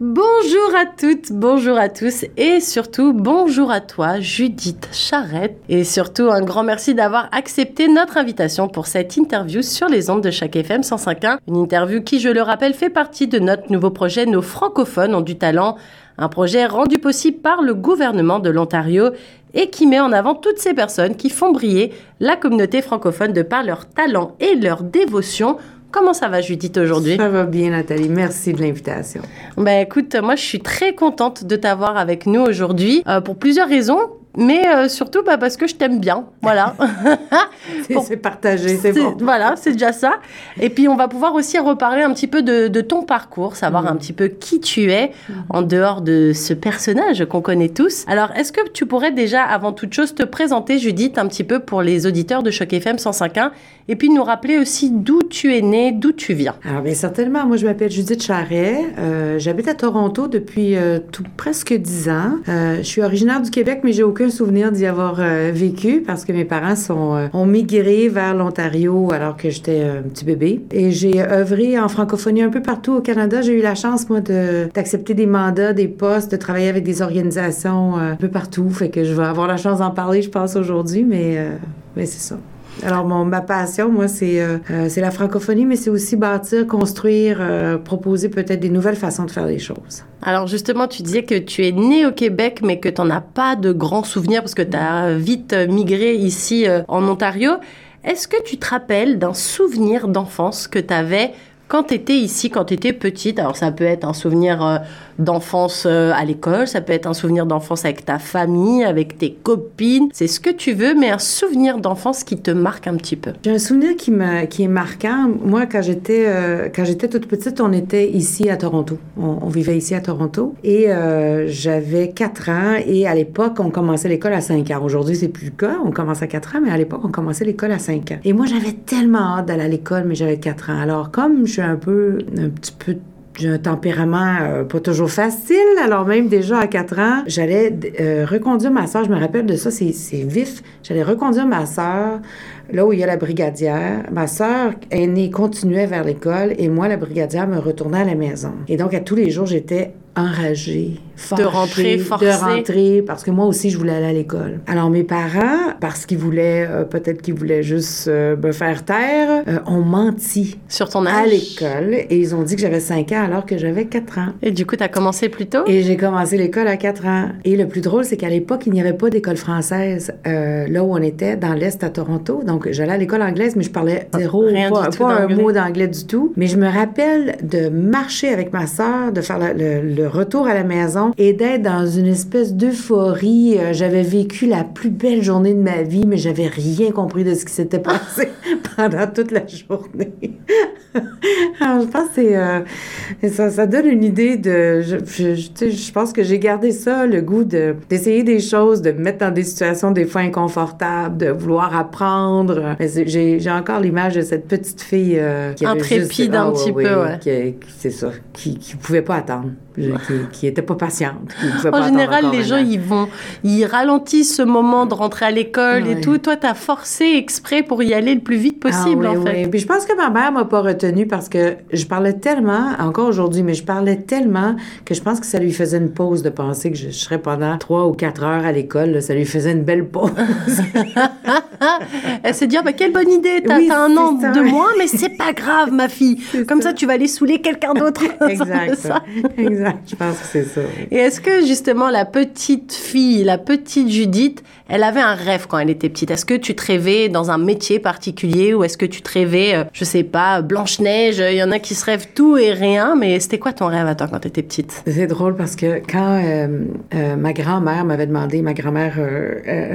Bonjour à toutes, bonjour à tous et surtout bonjour à toi Judith Charrette et surtout un grand merci d'avoir accepté notre invitation pour cette interview sur les ondes de chaque FM 105.1. Une interview qui, je le rappelle, fait partie de notre nouveau projet Nos francophones ont du talent, un projet rendu possible par le gouvernement de l'Ontario et qui met en avant toutes ces personnes qui font briller la communauté francophone de par leur talent et leur dévotion Comment ça va, Judith, aujourd'hui? Ça va bien, Nathalie. Merci de l'invitation. Ben, écoute, moi, je suis très contente de t'avoir avec nous aujourd'hui euh, pour plusieurs raisons mais euh, surtout bah, parce que je t'aime bien. Voilà. c'est partagé, c'est bon. Voilà, c'est déjà ça. Et puis, on va pouvoir aussi reparler un petit peu de, de ton parcours, savoir un mm. petit peu qui tu es en dehors de ce personnage qu'on connaît tous. Alors, est-ce que tu pourrais déjà, avant toute chose, te présenter, Judith, un petit peu pour les auditeurs de Choc FM 105.1 et puis nous rappeler aussi d'où tu es née, d'où tu viens? Alors, bien certainement. Moi, je m'appelle Judith Charret. Euh, J'habite à Toronto depuis euh, tout, presque dix ans. Je suis originaire du Québec, mais j'ai aucun souvenir d'y avoir euh, vécu parce que mes parents sont, euh, ont migré vers l'Ontario alors que j'étais un petit bébé. Et j'ai œuvré en francophonie un peu partout au Canada. J'ai eu la chance, moi, d'accepter des mandats, des postes, de travailler avec des organisations euh, un peu partout. Fait que je vais avoir la chance d'en parler, je pense, aujourd'hui, mais, mais c'est ça. Alors, mon, ma passion, moi, c'est euh, c'est la francophonie, mais c'est aussi bâtir, construire, euh, proposer peut-être des nouvelles façons de faire les choses. Alors, justement, tu disais que tu es né au Québec, mais que tu n'en as pas de grands souvenirs parce que tu as vite migré ici euh, en Ontario. Est-ce que tu te rappelles d'un souvenir d'enfance que tu avais quand tu étais ici, quand tu étais petite, alors ça peut être un souvenir d'enfance euh, à l'école, ça peut être un souvenir d'enfance avec ta famille, avec tes copines, c'est ce que tu veux, mais un souvenir d'enfance qui te marque un petit peu. J'ai un souvenir qui, me, qui est marquant. Moi, quand j'étais euh, quand j'étais toute petite, on était ici à Toronto. On, vivait ici à Toronto et euh, j'avais 4 ans et à l'époque, on commençait l'école à 5 ans. Aujourd'hui, c'est plus le cas, on commence à 4 ans, mais à l'époque, on commençait l'école à 5 ans. Et moi, j'avais tellement hâte d'aller à l'école, mais j'avais 4 ans. Alors, comme suis un peu un petit peu j'ai un tempérament euh, pas toujours facile. Alors même déjà à 4 ans, j'allais euh, reconduire ma soeur. Je me rappelle de ça, c'est vif. J'allais reconduire ma soeur là où il y a la brigadière. Ma soeur aînée continuait vers l'école et moi, la brigadière, me retournait à la maison. Et donc, à tous les jours, j'étais enragée, de rentrer, forcée. de rentrer, parce que moi aussi je voulais aller à l'école. Alors mes parents, parce qu'ils voulaient, euh, peut-être qu'ils voulaient juste euh, me faire taire, euh, ont menti sur ton âge? à l'école et ils ont dit que j'avais 5 ans alors que j'avais 4 ans. Et du coup, tu as commencé plus tôt? Et j'ai commencé l'école à 4 ans. Et le plus drôle, c'est qu'à l'époque, il n'y avait pas d'école française là où on était dans l'est à Toronto. Donc j'allais à l'école anglaise, mais je parlais zéro, Rien pas, du tout pas un mot d'anglais du tout. Mais je me rappelle de marcher avec ma sœur, de faire le, le retour à la maison et d'être dans une espèce d'euphorie. Euh, j'avais vécu la plus belle journée de ma vie, mais j'avais rien compris de ce qui s'était passé pendant toute la journée. Alors, je pense que euh, ça, ça, donne une idée de... Je, je, je pense que j'ai gardé ça, le goût de, d'essayer des choses, de me mettre dans des situations des fois inconfortables, de vouloir apprendre. Mais j'ai, encore l'image de cette petite fille euh, qui Intrépide un ah, petit peu, ouais. C'est ça, qui ne pouvait pas attendre qui, n'était pas patiente. en général, les gens, ils vont, ils ralentissent ce moment de rentrer à l'école et tout. Toi, tu as forcé exprès pour y aller le plus vite possible, ah, oui, en fait. Oui. Puis je pense que ma mère m'a pas retenue parce que je parlais tellement, encore aujourd'hui, mais je parlais tellement que je pense que ça lui faisait une pause de penser que je, serais pendant trois ou quatre heures à l'école. Ça lui faisait une belle pause. Elle s'est dit, ah, ben, quelle bonne idée, t'as as un an de moins, mais c'est pas grave, ma fille. Comme ça. tu vas aller saouler quelqu'un d'autre. exact. exact. Je pense que c'est ça. Et est-ce que justement la petite fille, la petite Judith, elle avait un rêve quand elle était petite? Est-ce que tu te rêvais dans un métier particulier ou est-ce que tu te rêvais, euh, je sais pas, Blanche-Neige Il y en a qui se rêvent tout et rien, mais c'était quoi ton rêve à toi quand tu étais petite? C'est drôle parce que quand euh, euh, ma grand-mère m'avait demandé, ma grand-mère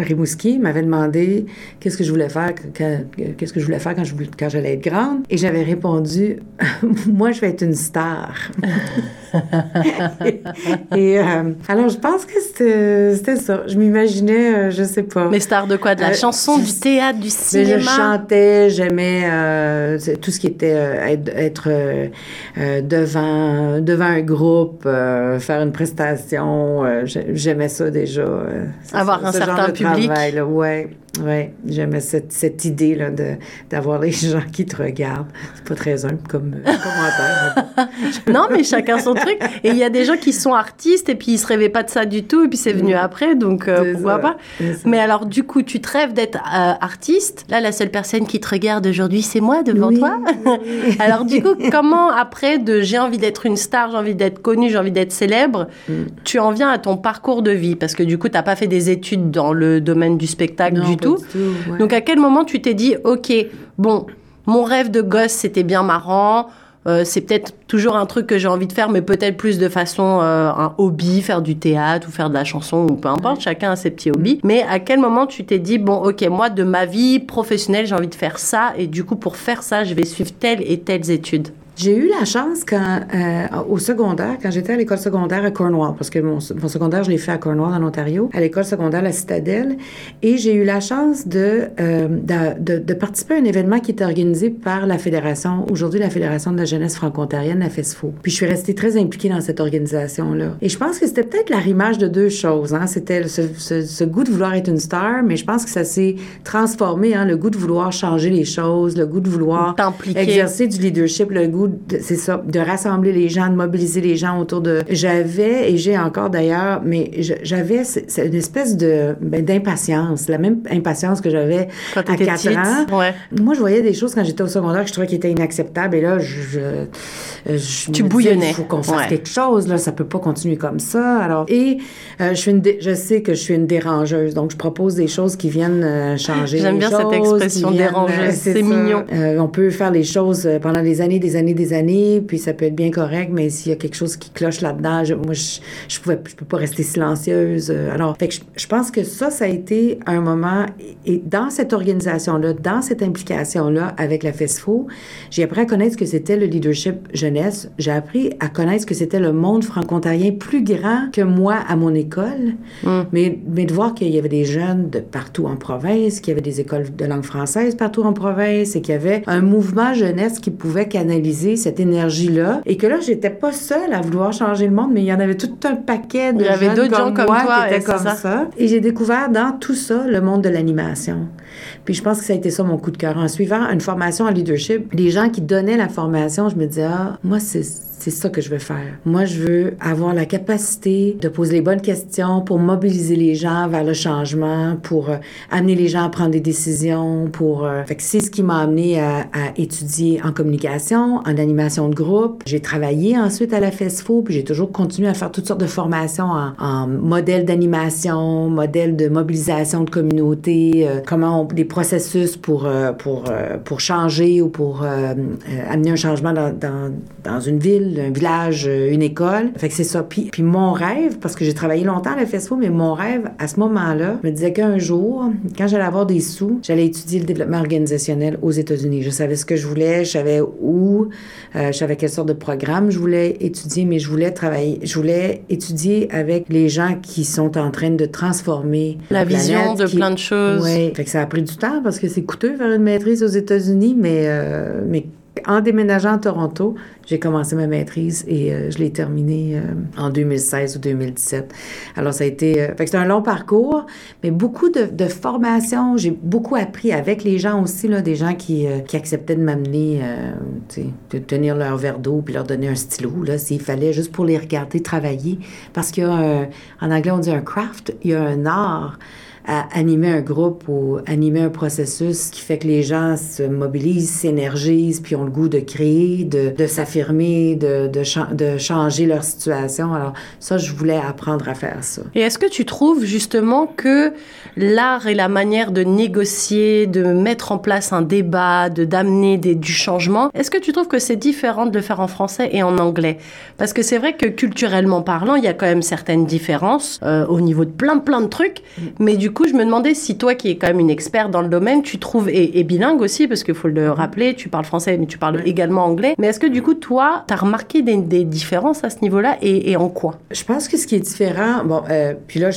Rimouski m'avait demandé qu'est-ce que je voulais faire, qu'est-ce que je voulais faire quand, je, quand j'allais être grande, et j'avais répondu, moi je vais être une star. et, euh, alors, je pense que c'était ça. Je m'imaginais, euh, je sais pas. Mais star de quoi? De la chanson, du théâtre, du cinéma Je chantais, j'aimais tout ce qui était être, devant, devant un groupe, faire une prestation. j'aimais ça déjà. Avoir un certain public. Travail, ouais. Oui, j'aimais cette, cette idée-là d'avoir les gens qui te regardent. C'est pas très humble comme euh, commentaire. non, mais chacun son truc. Et il y a des gens qui sont artistes et puis ils se rêvaient pas de ça du tout et puis c'est venu mm. après, donc euh, pourquoi pas. Mais alors, du coup, tu te rêves d'être euh, artiste? Là, la seule personne qui te regarde aujourd'hui, c'est moi devant toi? alors, du coup, comment après de j'ai envie d'être une star, j'ai envie d'être connue, j'ai envie d'être célèbre, mm. tu en viens à ton parcours de vie? Parce que du coup, tu n'as pas fait des études dans le domaine du spectacle du tout. Donc à quel moment tu t'es dit, ok, bon, mon rêve de gosse, c'était bien marrant. Euh, c'est peut-être toujours un truc que j'ai envie de faire, mais peut-être plus de façon euh, un hobby, faire du théâtre ou faire de la chanson ou peu importe, chacun a ses petits hobbies. Mais à quel moment tu t'es dit, bon, ok, moi de ma vie professionnelle, j'ai envie de faire ça, et du coup pour faire ça, je vais suivre telle et telles études j'ai eu la chance quand, euh, au secondaire, quand j'étais à l'école secondaire à Cornwall, parce que mon, secondaire, je l'ai fait à Cornwall, en Ontario, à l'école secondaire La Citadelle, et j'ai eu la chance de, euh, de, de, participer à un événement qui était organisé par la Fédération, aujourd'hui la Fédération de la jeunesse franco-ontarienne, la FESFO. Puis je suis restée très impliquée dans cette organisation-là. Et je pense que c'était peut-être l'arrimage de deux choses. Hein. C'était ce, ce, goût de vouloir être une star, mais je pense que ça s'est transformé, hein, le goût de vouloir changer les choses, le goût de vouloir exercer du leadership, le goût c'est ça, de rassembler les gens, de mobiliser les gens autour de. J'avais, et j'ai encore d'ailleurs, mais j'avais une espèce de ben, d'impatience, la même impatience que j'avais à 4 ans. Ouais. Moi, je voyais des choses quand j'étais au secondaire que je trouvais qui étaient inacceptables, et là, je. je, tu bouillonnais. Il faut qu'on fasse quelque chose, là, ça peut pas continuer comme ça. Alors, et euh, je, suis une je sais que je suis une dérangeuse, donc je propose des choses qui viennent euh, changer. J'aime bien cette expression dérangeuse, euh, c'est mignon. on peut faire les choses pendant des années, des années, des années, puis ça peut être bien correct, mais s'il y a quelque chose qui cloche là-dedans, moi, je, je pouvais, je peux pas rester silencieuse. Alors, fait que je, pense que ça, ça a été un moment, et dans cette organisation-là, dans cette implication-là avec la FESFO, j'ai appris à connaître ce que c'était le leadership jeunesse. J'ai appris à connaître ce que c'était le monde franco-ontarien plus grand que moi à mon école, mm. mais, mais de voir qu'il y avait des jeunes de partout en province, qu'il y avait des écoles de langue française partout en province, et qu'il y avait un mouvement jeunesse qui pouvait canaliser cette énergie énergie-là. Et que là, j'étais pas seule à vouloir changer le monde, mais il y en avait tout un paquet de il y avait d'autres gens comme moi toi, qui étaient comme ça. Et j'ai découvert dans tout ça le monde de l'animation. Puis je pense que ça a été ça mon coup de cœur. En suivant une formation en leadership, les gens qui donnaient la formation, je me disais, ah, moi, c'est c'est ça que je veux faire. Moi, je veux avoir la capacité de poser les bonnes questions pour mobiliser les gens vers le changement, pour euh, amener les gens à prendre des décisions, pour... Euh, fait que c'est ce qui m'a amené à, étudier en communication, en animation de groupe. J'ai travaillé ensuite à la FESFO, puis j'ai toujours continué à faire toutes sortes de formations en, modèle d'animation, modèle de mobilisation de communauté, euh, comment des processus pour, pour, pour changer ou pour amener un changement dans, dans, dans une ville un village, euh, une école. Fait que c'est ça. Puis, puis mon rêve, parce que j'ai travaillé longtemps à la FESFO, mais mon rêve, à ce moment-là, me disait qu'un jour, quand j'allais avoir des sous, j'allais étudier le développement organisationnel aux États-Unis. Je savais ce que je voulais, je savais où, euh, je savais quelle sorte de programme je voulais étudier, mais je voulais travailler, je voulais étudier avec les gens qui sont en train de transformer la, vision de plein de choses. Oui. Fait que ça a pris du temps parce que c'est coûteux faire une maîtrise aux États-Unis, mais, euh, mais en déménageant à Toronto, j'ai commencé ma maîtrise et euh, je l'ai terminée euh, en 2016 ou 2017. Alors, ça a été... Euh, c'est un long parcours, mais beaucoup de, de formations. J'ai beaucoup appris avec les gens aussi, là, des gens qui, qui acceptaient de m'amener, de tenir leur verre d'eau puis leur donner un stylo, là, s'il fallait, juste pour les regarder travailler. Parce qu'il y a, en anglais, on dit un craft, il y a un art à animer un groupe ou animer un processus qui fait que les gens se mobilisent, s'énergisent, puis ont le goût de créer, de, de s'affirmer, de, de, de, changer leur situation. Alors ça, je voulais apprendre à faire ça. Et est-ce que tu trouves justement que l'art et la manière de négocier, de mettre en place un débat, de d'amener du changement, est-ce que tu trouves que c'est différent de le faire en français et en anglais? Parce que c'est vrai que culturellement parlant, il y a quand même certaines différences euh, au niveau de plein plein de trucs, mm. mais du coup, je me demandais si toi, qui es quand même une experte dans le domaine, tu trouves, et, bilingue aussi, parce qu'il faut le rappeler, tu parles français, mais tu parles également anglais. Mais est-ce que du coup, toi, tu as remarqué des, différences à ce niveau-là et, en quoi? Je pense que ce qui est différent, bon, euh, puis là,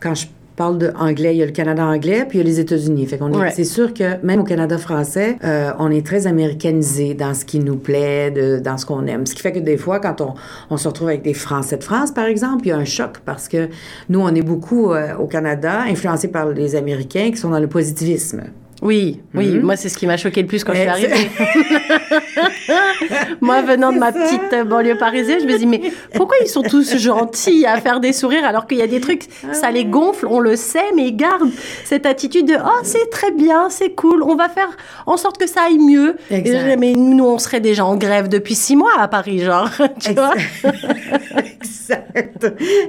quand je parle de anglais. Il y a le Canada anglais, puis il y a les États-Unis. Fait qu'on c'est sûr que même au Canada français, euh, on est très américanisé dans ce qui nous plaît, de, dans ce qu'on aime. Ce qui fait que des fois, quand on, on, se retrouve avec des Français de France, par exemple, il y a un choc parce que nous, on est beaucoup euh, au Canada influencés par les Américains qui sont dans le positivisme. Oui, oui, mhm. moi c'est ce qui m'a choqué le plus quand je suis arrivée. moi venant de ma petite banlieue parisienne, je me dis mais pourquoi ils sont tous gentils à faire des sourires alors qu'il y a des trucs, ça les gonfle, on le sait, mais ils gardent cette attitude de oh c'est très bien, c'est cool, on va faire en sorte que ça aille mieux. mais nous on serait déjà en grève depuis six mois à Paris, genre, tu vois. exact,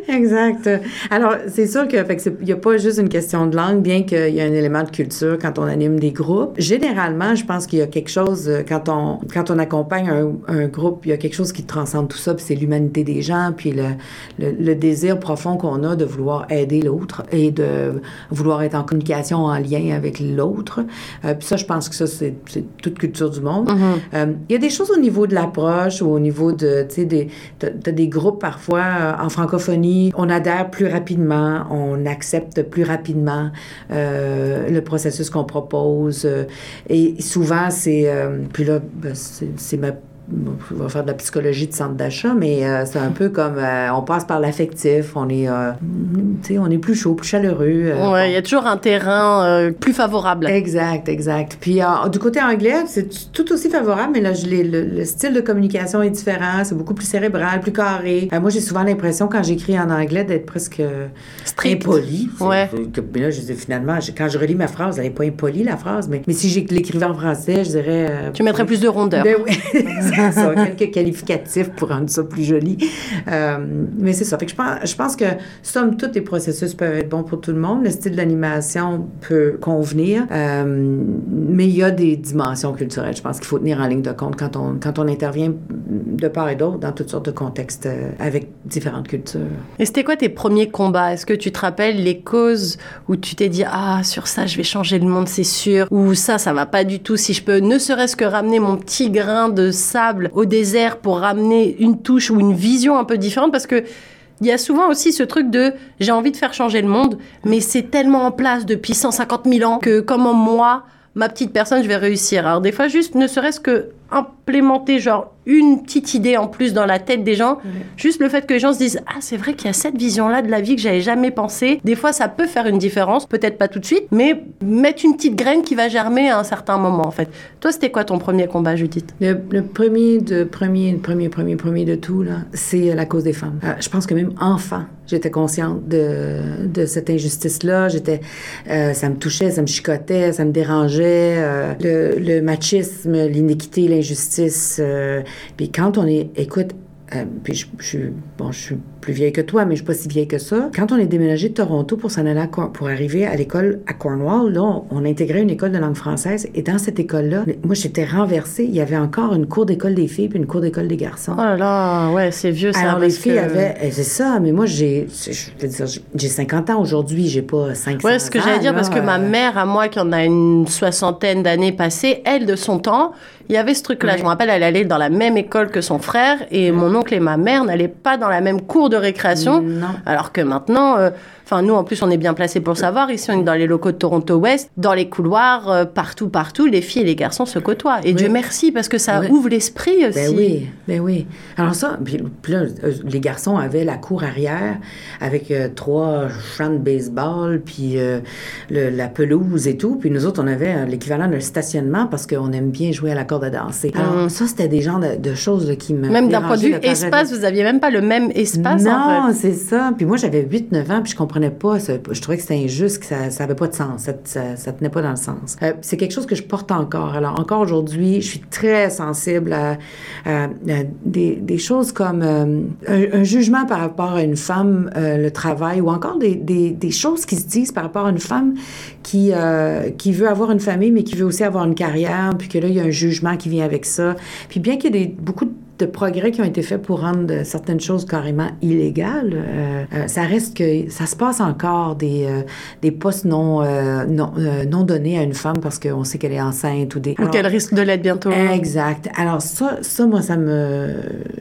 exact. Alors c'est sûr que fait il n'y a pas juste une question de langue, bien qu'il y a un élément de culture quand on a des groupes. Généralement, je pense qu'il y a quelque chose, euh, quand on, quand on accompagne un, groupe, il y a quelque chose qui transcende tout ça, puis c'est l'humanité des gens, puis le, le, désir profond qu'on a de vouloir aider l'autre et de vouloir être en communication, en lien avec l'autre. Euh, puis ça, je pense que ça, c'est toute culture du monde. Mm-hmm. Euh, il y a des choses au niveau de l'approche ou au niveau de, tu sais, des, des groupes parfois en francophonie, on adhère plus rapidement, on accepte plus rapidement le processus qu'on propose euh, et souvent, c'est. Euh, puis là, ben, c'est ma on va faire de la psychologie de centre d'achat, mais euh, c'est un peu comme euh, on passe par l'affectif, on est, euh, on est plus chaud, plus chaleureux. oui, il y a toujours un terrain plus favorable. Exact, exact. Puis du côté anglais, c'est tout aussi favorable, mais là, le, style de communication est différent, c'est beaucoup plus cérébral, plus carré. moi, j'ai souvent l'impression quand j'écris en anglais d'être presque Strict. impoli. Ouais. Mais là, je dis finalement, quand je relis ma phrase, elle n'est pas impolie la phrase, mais, mais si j'écrivais en français, je dirais. tu mettrais plus de rondeur. Ben oui. ça, quelques qualificatifs pour rendre ça plus joli. Euh, mais c'est ça. Je, pense, que, somme toute, les processus peuvent être bons pour tout le monde. Le style d'animation peut convenir, euh, mais il y a des dimensions culturelles. Je pense qu'il faut tenir en ligne de compte quand on, intervient de part et d'autre dans toutes sortes de contextes euh, avec différentes cultures. Et c'était quoi tes premiers combats? Est-ce que tu te rappelles les causes où tu t'es dit, ah, sur ça, je vais changer le monde, c'est sûr, ou ça, ça va pas du tout, si je peux ne serait-ce que ramener mon petit grain de au désert pour ramener une touche ou une vision un peu différente parce que il y a souvent aussi ce truc de j'ai envie de faire changer le monde, mais c'est tellement en place depuis 150 000 ans que comment moi, ma petite personne, je vais réussir. Alors des fois, juste ne serait-ce que implémenter genre une petite idée en plus dans la tête des gens. Juste le fait que les gens se disent ah c'est vrai qu'il y a cette vision là de la vie que j'avais jamais pensé. Des fois ça peut faire une différence, peut-être pas tout de suite, mais mettre une petite graine qui va germer à un certain moment en fait. Toi c'était quoi ton premier combat Judith? Le, premier de premier premier premier premier de tout là, c'est la cause des femmes. Euh, je pense que même enfant j'étais consciente de, de cette injustice là. J'étais euh, ça me touchait, ça me chicotait, ça me dérangeait. Euh, le, le, machisme, l'inéquité, l'injustice puis quand on est, écoute, euh, puis je, je, bon, je suis plus vieille que toi, mais je suis pas si vieille que ça. Quand on est déménagé de Toronto pour s'en aller à, pour arriver à l'école à Cornwall, là, on, a intégré une école de langue française. Et dans cette école-là, moi, j'étais renversée. Il y avait encore une cour d'école des filles puis une cour d'école des garçons. Oh là là, ouais, c'est vieux ça. Alors, les filles avaient... Eh, c'est ça, mais moi, j'ai... J'ai 50 ans aujourd'hui, j'ai pas 500 Ouais, ce que j'allais dire, parce que ma mère, à moi, qui en a une soixantaine d'années passées, elle, de son temps, il y avait ce truc-là. Je me rappelle, elle allait dans la même école que son frère et mon oncle et ma mère n'allaient pas dans la même cour de récréation. Alors que maintenant, euh, Enfin, nous, en plus, on est bien placés pour savoir. Ici, on est dans les locaux de Toronto West, dans les couloirs, euh, partout, partout, les filles et les garçons se côtoient. Et Dieu merci, parce que ça ouvre l'esprit ben aussi. Ben oui, ben oui. Alors ça, puis, là, euh, les garçons avaient la cour arrière avec euh, trois champs de baseball, puis la pelouse et tout. Puis nous autres, on avait l'équivalent d'un stationnement parce qu'on aime bien jouer à la corde à danser. Alors mm. ça, c'était des genres de, choses qui me Même d'un point de vue espace, vous aviez même pas le même espace, Non, c'est ça. Puis moi, j'avais 8-9 ans, puis je comprenais pas, je trouvais que c'était injuste, que ça n'avait pas de sens, ça, ça, tenait pas dans le sens. Euh, c'est quelque chose que je porte encore. Alors, encore aujourd'hui, je suis très sensible à, des, choses comme euh, un, jugement par rapport à une femme, euh, le travail, ou encore des, des, choses qui se disent par rapport à une femme qui, qui veut avoir une famille, mais qui veut aussi avoir une carrière, puis que là, il y a un jugement qui vient avec ça. Puis bien qu'il y ait beaucoup de de progrès qui ont été faits pour rendre certaines choses carrément illégales, euh, euh, ça reste que ça se passe encore des, euh, des postes non, euh, non, euh, non donnés à une femme parce qu'on sait qu'elle est enceinte ou des... Ou qu'elle risque de l'être bientôt. Exact. Alors ça, ça, moi, ça me...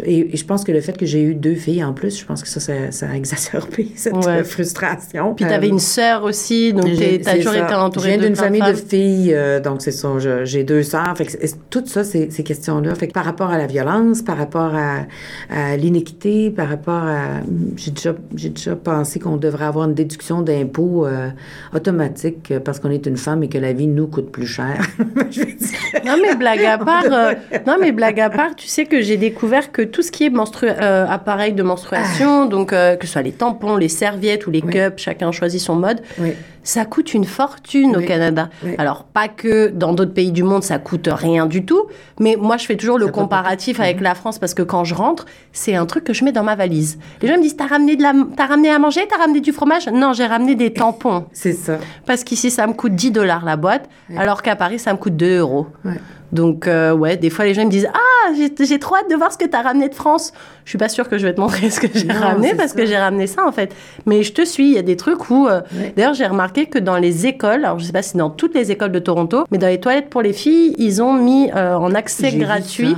Et, et je pense que le fait que j'ai eu deux filles en plus, je pense que ça, ça, ça a exacerbé cette Ouais. euh, frustration. Puis t'avais Euh, une sœur aussi, donc t'as c'est toujours été entourée d'une famille de filles, euh, donc c'est ça. J'ai deux sœurs. Fait que tout ça, ces questions-là. Fait que par rapport à la violence, par rapport à, à l'inéquité, par rapport à. J'ai déjà, déjà pensé qu'on devrait avoir une déduction d'impôt euh, automatique euh, parce qu'on est une femme et que la vie nous coûte plus cher. Je veux dire. Non mais blague à part, euh, non mais blague à part, tu sais que j'ai découvert que tout ce qui est euh, appareil de menstruation, donc euh, que ce soit les tampons, les serviettes ou les Ah. Oui. cups, chacun choisit son mode, Oui. Ça coûte une fortune au. Canada. Oui. Alors pas que dans d'autres pays du monde ça coûte rien du tout, mais moi je fais toujours le Ça comparatif avec la France parce que quand je rentre, c'est un truc que je mets dans ma valise. Les gens me disent t'as ramené de la, t'as ramené à manger, t'as ramené du fromage? Non, j'ai ramené des tampons C'est ça. parce qu'ici ça me coûte 10 dollars la boîte, alors qu'à Paris ça me coûte 2 euros. Ouais. Donc, euh, ouais, des fois les gens me disent Ah, j'ai trop hâte de voir ce que tu as ramené de France. Je suis pas sûre que je vais te montrer ce que j'ai ramené parce ça. que j'ai ramené ça en fait. Mais je te suis, il y a des trucs où. euh, Ouais. D'ailleurs, j'ai remarqué que dans les écoles, alors je sais pas si dans toutes les écoles de Toronto, mais dans les toilettes pour les filles, ils ont mis euh, en accès gratuit.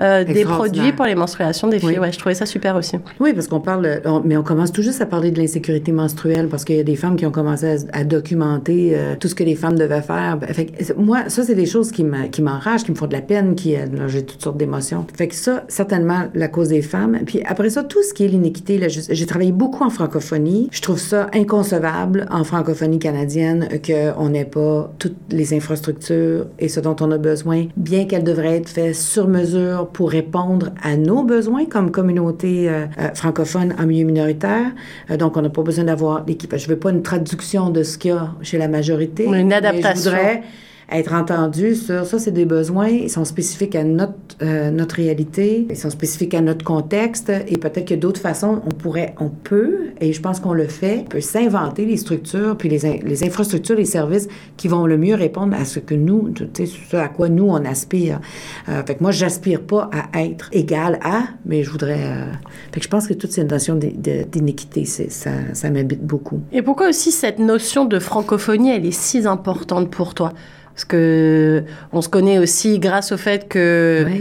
Euh, des produits pour les menstruations des filles. Oui. Ouais, je trouvais ça super aussi. Oui, parce qu'on parle, on- mais on commence tout juste à parler de l'insécurité menstruelle parce qu'il y a des femmes qui ont commencé à, à documenter euh, tout ce que les femmes devaient faire. Ben, Fait que, moi, ça, c'est des choses qui me- qui m'enragent, qui me font de la peine, qui, euh, j'ai toutes sortes d'émotions. Fait que ça, certainement, la cause des femmes. Puis après ça, tout ce qui est l'iniquité, j'ai travaillé beaucoup en francophonie. Je trouve ça inconcevable en francophonie canadienne qu'on n'ait pas toutes les infrastructures et ce dont on a besoin, bien qu'elles devraient être faites sur mesure pour répondre à nos besoins comme communauté euh, euh, francophone en milieu minoritaire. Euh, donc, on n'a pas besoin d'avoir l'équipe. Je veux pas une traduction de ce qu'il y a chez la majorité. Une mais adaptation. Je voudrais être entendu sur ça, c'est des besoins, ils sont spécifiques à notre, euh, notre réalité, ils sont spécifiques à notre contexte, et peut-être que d'autres façons, on pourrait, on peut, et je pense qu'on le fait, on peut s'inventer les structures, puis les, les infrastructures, les services qui vont le mieux répondre à ce que nous, tu sais, ce à quoi nous, on aspire. Euh, fait que moi, j'aspire pas à être égal à, mais je voudrais... euh, Fait que je pense que toute cette notion d'inéquité, ça, ça m'habite beaucoup. Et pourquoi aussi cette notion de francophonie, elle est si importante pour toi? Parce que on se connaît aussi grâce au fait que Ouais.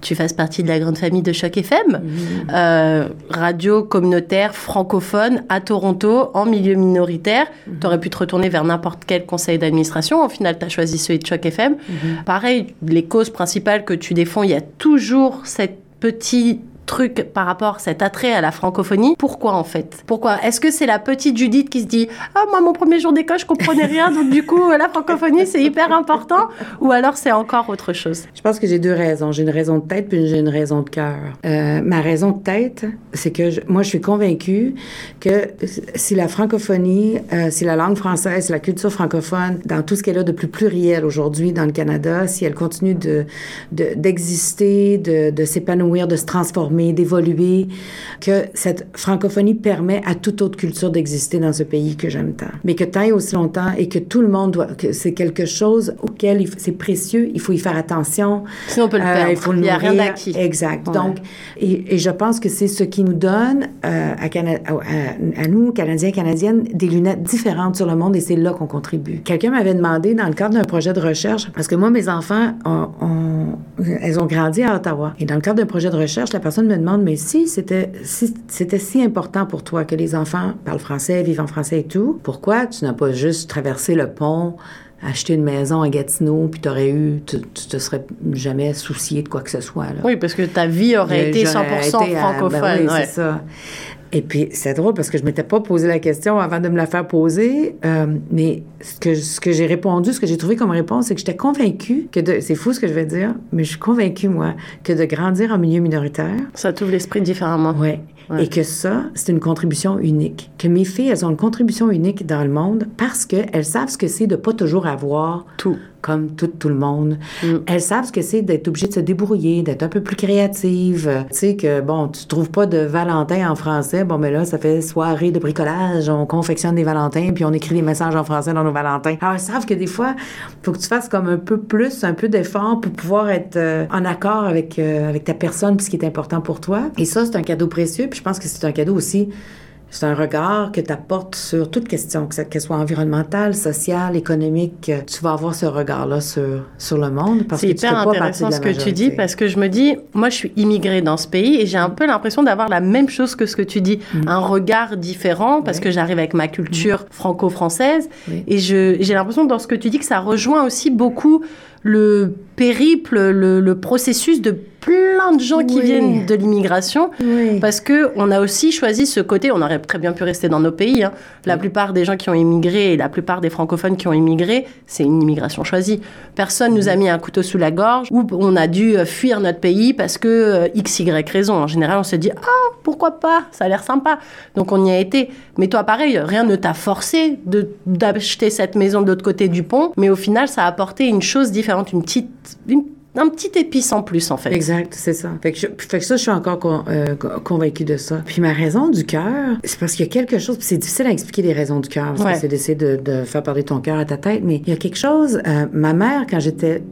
tu fasses partie de la grande famille de Choc FM, euh, radio communautaire francophone à Toronto, en milieu minoritaire. Tu aurais pu te retourner vers n'importe quel conseil d'administration. Au final, tu as choisi celui de Choc FM. Pareil, les causes principales que tu défends, il y a toujours cette petit truc par rapport à cet attrait à la francophonie. Pourquoi en fait? Pourquoi? Est-ce que c'est la petite Judith qui se dit Ah, moi, mon premier jour d'école, je comprenais rien, donc du coup, la francophonie, c'est hyper important Ou alors c'est encore autre chose? Je pense que j'ai deux raisons. J'ai une raison de tête puis j'ai une raison de cœur. Euh, ma raison de tête, c'est que moi, je suis convaincue que si la francophonie, euh, si la langue française, si la culture francophone, dans tout ce qu'elle a de plus pluriel aujourd'hui dans le Canada, si elle continue de de- d'exister, de, de s'épanouir, de se transformer, d'évoluer, que cette francophonie permet à toute autre culture d'exister dans ce pays que j'aime tant. Mais que tant et aussi longtemps et que tout le monde doit, que c'est quelque chose auquel c'est précieux, il faut y faire attention. Sinon, on peut le Euh, perdre. il faut le Il n'y a rien d'acquis. Exact. Ouais. Donc, et, et je pense que c'est ce qui nous donne, euh, à, Cana- à, à nous, Canadiens et Canadiennes, des lunettes différentes sur le monde et c'est là qu'on contribue. Quelqu'un m'avait demandé, dans le cadre d'un projet de recherche, parce que moi, mes enfants, ont- ont- elles ont grandi à Ottawa. Et dans le cadre d'un projet de recherche, la personne me demande, mais si c'était si, c'était si important pour toi que les enfants parlent français, vivent en français et tout, pourquoi tu n'as pas juste traversé le pont acheter une maison à Gatineau, puis t'aurais eu, tu, tu te serais jamais soucié de quoi que ce soit. Là? Oui, parce que ta vie aurait été 100% J'aurais été à- francophone. ben oui, ouais. c'est ça. Et puis, c'est drôle parce que je m'étais pas posé la question avant de me la faire poser, euh, mais ce que, ce que j'ai répondu, ce que j'ai trouvé comme réponse, c'est que j'étais convaincue que de... C'est fou ce que je vais dire, mais je suis convaincue, moi, que de grandir en milieu minoritaire, Ça t'ouvre l'esprit différemment. ouais, Et que ça, c'est une contribution unique. Que mes filles, elles ont une contribution unique dans le monde parce qu'elles savent ce que c'est de pas toujours avoir Tout. Comme tout, tout le monde. Mm. Elles savent ce que c'est d'être obligée de se débrouiller, d'être un peu plus créative. Euh, Tu sais que, bon, tu trouves pas de Valentin en français. Bon, mais là, ça fait soirée de bricolage. On confectionne des Valentins, puis on écrit des messages en français dans nos Valentins. Alors, elles savent que des fois, faut que tu fasses comme un peu plus, un peu d'effort pour pouvoir être euh, en accord avec, euh, avec ta personne, puis ce qui est important pour toi. Et ça, c'est un cadeau précieux. Puis je pense que c'est un cadeau aussi c'est un regard que tu apportes sur toute question, que qu'elle soit environnementale, sociale, économique. Tu vas avoir ce regard-là sur, sur le monde C'est tu hyper partie intéressant ce que tu dis parce que je me dis, moi je suis immigrée dans ce pays et j'ai un peu l'impression d'avoir la même chose que ce que tu dis, un regard différent parce Mm. Que j'arrive avec ma culture franco-française Oui. et je- j'ai l'impression dans ce que tu dis que ça rejoint aussi beaucoup le périple, le, le processus de plein de gens qui Oui. viennent de l'immigration Oui. parce que on a aussi choisi ce côté. On aurait très bien pu rester dans nos pays. hein. La plupart des gens qui ont immigré et la plupart des francophones qui ont immigré, c'est une immigration choisie. Personne nous a mis un couteau sous la gorge ou on a dû euh, fuir notre pays parce que euh, x y raison. En général, on se dit ah pourquoi pas, ça a l'air sympa. Donc on y a été. Mais toi, pareil, rien ne t'a forcé de d'acheter cette maison de l'autre côté du pont. Mais au final, ça a apporté une chose différente, une petite, une- un petit épice en plus en fait. Exact, c'est ça. Fait que, je- fait que ça, je suis encore con- euh, co- convaincue de ça. Puis ma raison du cœur, c'est parce qu'il y a quelque chose, puis c'est difficile à expliquer les raisons du cœur, parce Ouais. que c'est d'essayer de, de faire parler ton cœur à ta tête, mais il y a quelque chose, euh, ma mère, quand j'étais,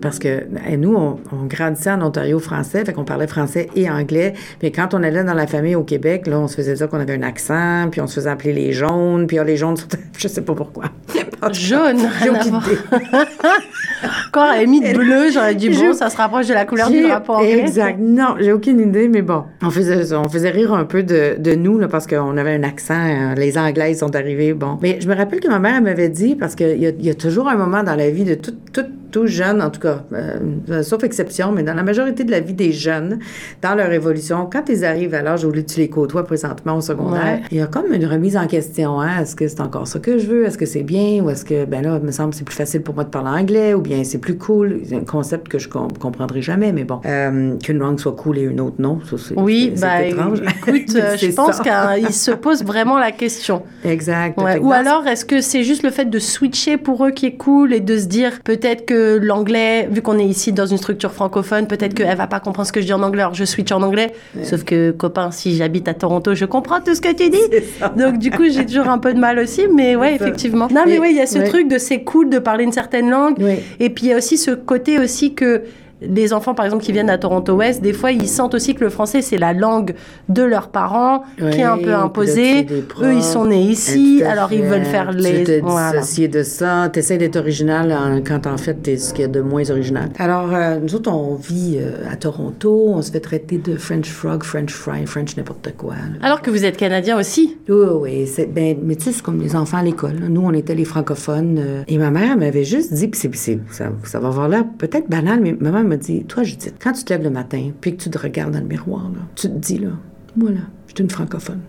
parce que euh, nous, on, on grandissait en Ontario français, fait qu'on parlait français et anglais, mais quand on allait dans la famille au Québec, là, on se faisait dire qu'on avait un accent, puis on se faisait appeler les jaunes, puis ah, les jaunes, je sais pas pourquoi. Jaune, rien à voir. mis de bleu, j'aurais dit bon, ça se rapproche de la couleur du drapeau anglais. Exact. Non, j'ai aucune idée, mais bon. On faisait, on faisait rire un peu de, de nous, là, parce qu'on avait un accent. euh, Les Anglaises sont arrivées, bon. Mais je me rappelle que ma mère, elle m'avait dit, parce qu'il y a, y a toujours un moment dans la vie de tout, tout, tout jeune, en tout cas, euh, sauf exception, mais dans la majorité de la vie des jeunes, dans leur évolution, quand ils arrivent à l'âge où tu les côtoies présentement au secondaire, Ouais. il y a comme une remise en question. Hein? Est-ce que c'est encore ça que je veux? Est-ce que c'est bien? Ou est-ce que, ben là, il me semble que c'est plus facile pour moi de parler anglais? Ou bien c'est plus cool? C'est un concept que je com- comprendrai jamais, mais bon. Euh, Qu'une langue soit cool et une autre non, ça, c'est Oui, c'est- bah étrange. écoute, Mais euh, je pense qu'il se pose vraiment la question. Exact. Ouais. Ou alors, est-ce que c'est juste le fait de switcher pour eux qui est cool et de se dire peut-être que l'anglais, vu qu'on est ici dans une structure francophone, peut-être qu'elle va pas comprendre ce que je dis en anglais, alors je switch en anglais. Sauf que, copain, si j'habite à Toronto, je comprends tout ce que tu dis. Donc du coup, j'ai toujours un peu de mal aussi, mais ouais, effectivement. Non, mais Et- oui, il y a ce ouais. truc de c'est cool de parler une certaine langue. Oui. Et puis il y a aussi ce côté aussi que les enfants, par exemple, qui viennent à Toronto Ouest, des fois, ils sentent aussi que le français, c'est la langue de leurs parents, qui est un peu imposée. tu Eux, ils sont nés ici, alors ils veulent faire Tu les... te Voilà. de ça. Tu essaies d'être original quand en fait, t'es ce qu'il y a de moins original. Alors, euh, nous autres, on vit euh, à Toronto. On se fait traiter de French frog, French fry, French n'importe quoi. là. Alors que vous êtes Canadien aussi. Oui, oui, Ben, mais tu sais, c'est comme les enfants à l'école. Nous, on était les francophones. euh, et ma mère m'avait juste dit, puis c'est- c'est- ça, ça va avoir l'air peut-être banal, mais ma m'a dit, toi, Judith, quand tu te lèves le matin, puis que tu te regardes dans le miroir, tu te dis, là, moi, là, je suis une francophone.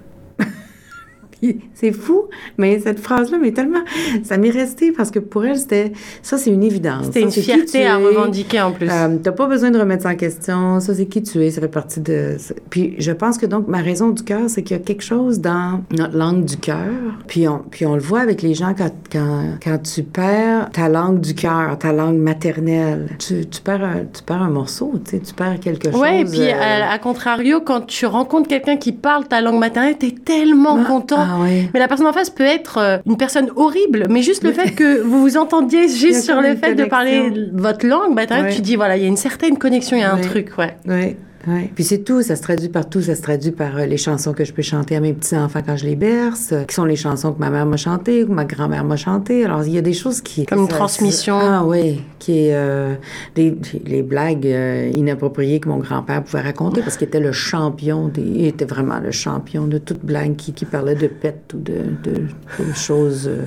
Puis c'est fou, mais cette phrase-là, mais tellement, ça m'est resté parce que pour elle, c'était, ça, c'est une évidence. C'était une fierté à revendiquer en plus. Euh, T'as pas besoin de remettre ça en question. Ça, c'est qui tu es. Ça fait partie de. Puis je pense que donc ma raison du cœur, c'est qu'il y a quelque chose dans notre langue du cœur. Puis on, puis on le voit avec les gens quand, quand, quand tu perds ta langue du cœur, ta langue maternelle. Tu, tu, perds, un, tu perds un morceau, tu sais, tu perds quelque chose. Et puis euh, à, à contrario, quand tu rencontres quelqu'un qui parle ta langue maternelle, t'es tellement Ah, content. Ah ouais. Mais la personne en face peut être euh, une personne horrible, mais juste le fait que vous vous entendiez juste sur le fait de parler votre langue, bah, Ouais. tu dis voilà, il y a une certaine connexion, il y a un truc, ouais. Puis c'est tout, ça se traduit partout. Ça se traduit par euh, les chansons que je peux chanter à mes petits-enfants quand je les berce, euh, qui sont les chansons que ma mère m'a chantées ou que ma grand-mère m'a chantées. Alors, il y a des choses qui... Comme une ça- transmission. Ah oui, qui est... euh, les, les blagues euh, inappropriées que mon grand-père pouvait raconter parce qu'il était le champion des... Il était vraiment le champion de toute blague qui, qui parlait de pète ou de, de, de choses euh,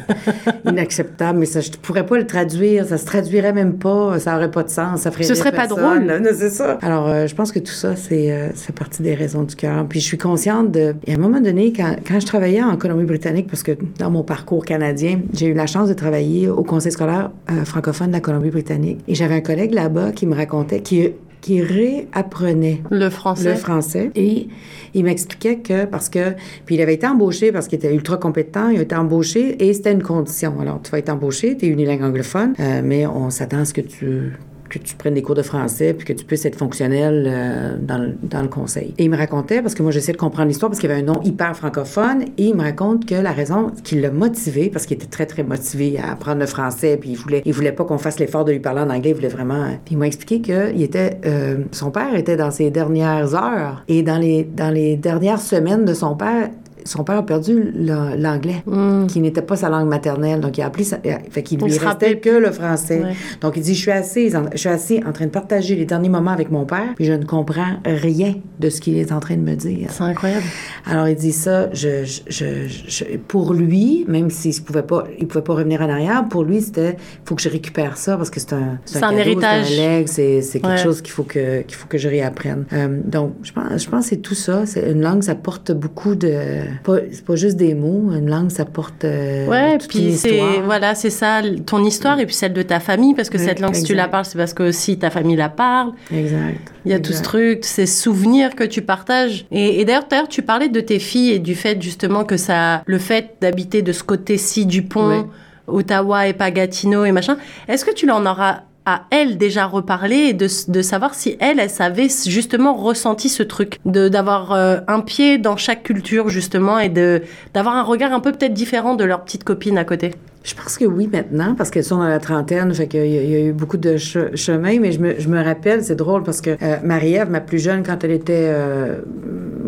inacceptables. Mais ça, je ne pourrais pas le traduire. Ça se traduirait même pas. Ça aurait pas de sens. Ça ferait Ce serait pas drôle. Non, c'est ça. Alors, euh, je pense que tout ça, c'est euh, partie des raisons du cœur. Puis je suis consciente de... Et à un moment donné, quand, quand je travaillais en Colombie-Britannique, parce que dans mon parcours canadien, j'ai eu la chance de travailler au conseil scolaire euh, francophone de la Colombie-Britannique. Et j'avais un collègue là-bas qui me racontait, qui qui réapprenait Le français. le français. Et il m'expliquait que, parce que, puis il avait été embauché parce qu'il était ultra compétent, il a été embauché et c'était une condition. Alors, tu vas être embauché, tu es unilingue anglophone, euh, mais on s'attend à ce que tu que tu prennes des cours de français puis que tu puisses être fonctionnel euh, dans, le, dans le conseil. Et il me racontait, parce que moi j'essaie de comprendre l'histoire, parce qu'il avait un nom hyper francophone, et il me raconte que la raison qui l'a motivé, parce qu'il était très très motivé à apprendre le français, puis il voulait, il voulait pas qu'on fasse l'effort de lui parler en anglais, il voulait vraiment. Il m'a expliqué que il était, euh, son père était dans ses dernières heures, et dans les dans les dernières semaines de son père, son père a perdu l'anglais, qui n'était pas sa langue maternelle. Donc, il a appris ça. Fait qu'il Il lui restait que le français. Ouais. Donc, il dit Je suis assise, en, je suis assis en train de partager les derniers moments avec mon père, puis je ne comprends rien de ce qu'il est en train de me dire. C'est incroyable. Alors, il dit ça, je, je, je- pour lui, même s'il ne pouvait, pas- il pouvait pas revenir en arrière, pour lui, c'était il faut que je récupère ça parce que c'est un, C'est un héritage. C'est un leg, c'est c'est quelque Ouais. chose qu'il faut, que, qu'il faut que je réapprenne. Euh, donc, je pense, je pense que c'est tout ça. C'est une langue, ça porte beaucoup de. Pas- C'est pas juste des mots. Une langue, ça porte. euh, Ouais, toute puis une c'est voilà, c'est ça ton histoire et puis celle de ta famille parce que cette langue si tu la parles, c'est parce que aussi ta famille la parle. Exact. Il y a tout ce truc, ces souvenirs que tu partages. Et, et d'ailleurs, d'ailleurs, tu parlais de tes filles et du fait justement que ça, le fait d'habiter de ce côté-ci du pont. Ottawa et pas Gatineau et machin. Est-ce que tu leur en auras à elle déjà reparlé et de, de savoir si elle, elle savait justement ressenti ce truc, de d'avoir euh, un pied dans chaque culture justement et de d'avoir un regard un peu peut-être différent de leur petite copine à côté. Je pense que oui maintenant, parce qu'elles sont dans la trentaine, fait qu'il y, y a eu beaucoup de che- chemin, mais je me, je me rappelle, c'est drôle, parce que euh, Marie-Ève, ma plus jeune, quand elle était euh,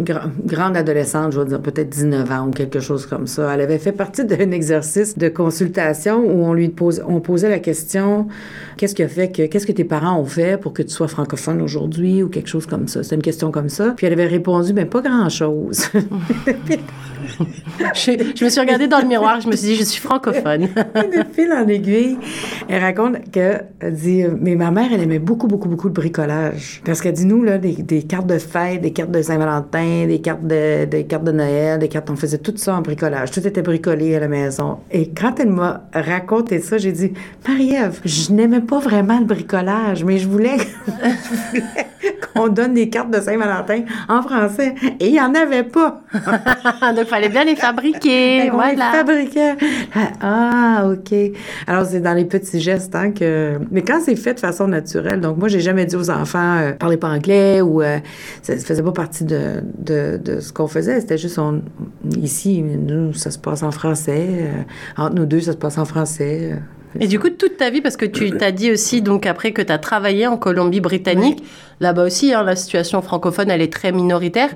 gra- grande adolescente, je vais dire peut-être 19 ans ou quelque chose comme ça, elle avait fait partie d'un exercice de consultation où on lui pose, on posait la question, qu'est-ce qui a fait que, qu'est-ce que tes parents ont fait pour que tu sois francophone aujourd'hui ou quelque chose comme ça? C'était une question comme ça. Puis elle avait répondu, mais pas grand-chose. Je, je me suis regardée dans le miroir, je me suis dit, je suis francophone. de fil en aiguille, elle raconte que, elle dit, mais ma mère, elle aimait beaucoup, beaucoup, beaucoup le bricolage. Parce qu'elle dit, nous, là, des, des cartes de fête, des cartes de Saint-Valentin, des cartes de, des cartes de Noël, des cartes, on faisait tout ça en bricolage. Tout était bricolé à la maison. Et quand elle m'a raconté ça, j'ai dit, Marie-Ève, je n'aimais pas vraiment le bricolage, mais je voulais, qu'on donne des cartes de Saint-Valentin en français. Et il n'y en avait pas. Donc, fallait bien les fabriquer. On les voilà. fabriquait. Ah, OK. Alors, c'est dans les petits gestes, hein, que... Mais quand c'est fait de façon naturelle, donc moi, j'ai jamais dit aux enfants, euh, parlez pas anglais ou euh, ça faisait pas partie de, de, de ce qu'on faisait. C'était juste, on... ici, nous, ça se passe en français. euh, entre nous deux, ça se passe en français. euh. Et du coup, toute ta vie, parce que tu t'as dit aussi, donc après que tu as travaillé en Colombie-Britannique, là-bas aussi, hein, la situation francophone, elle est très minoritaire.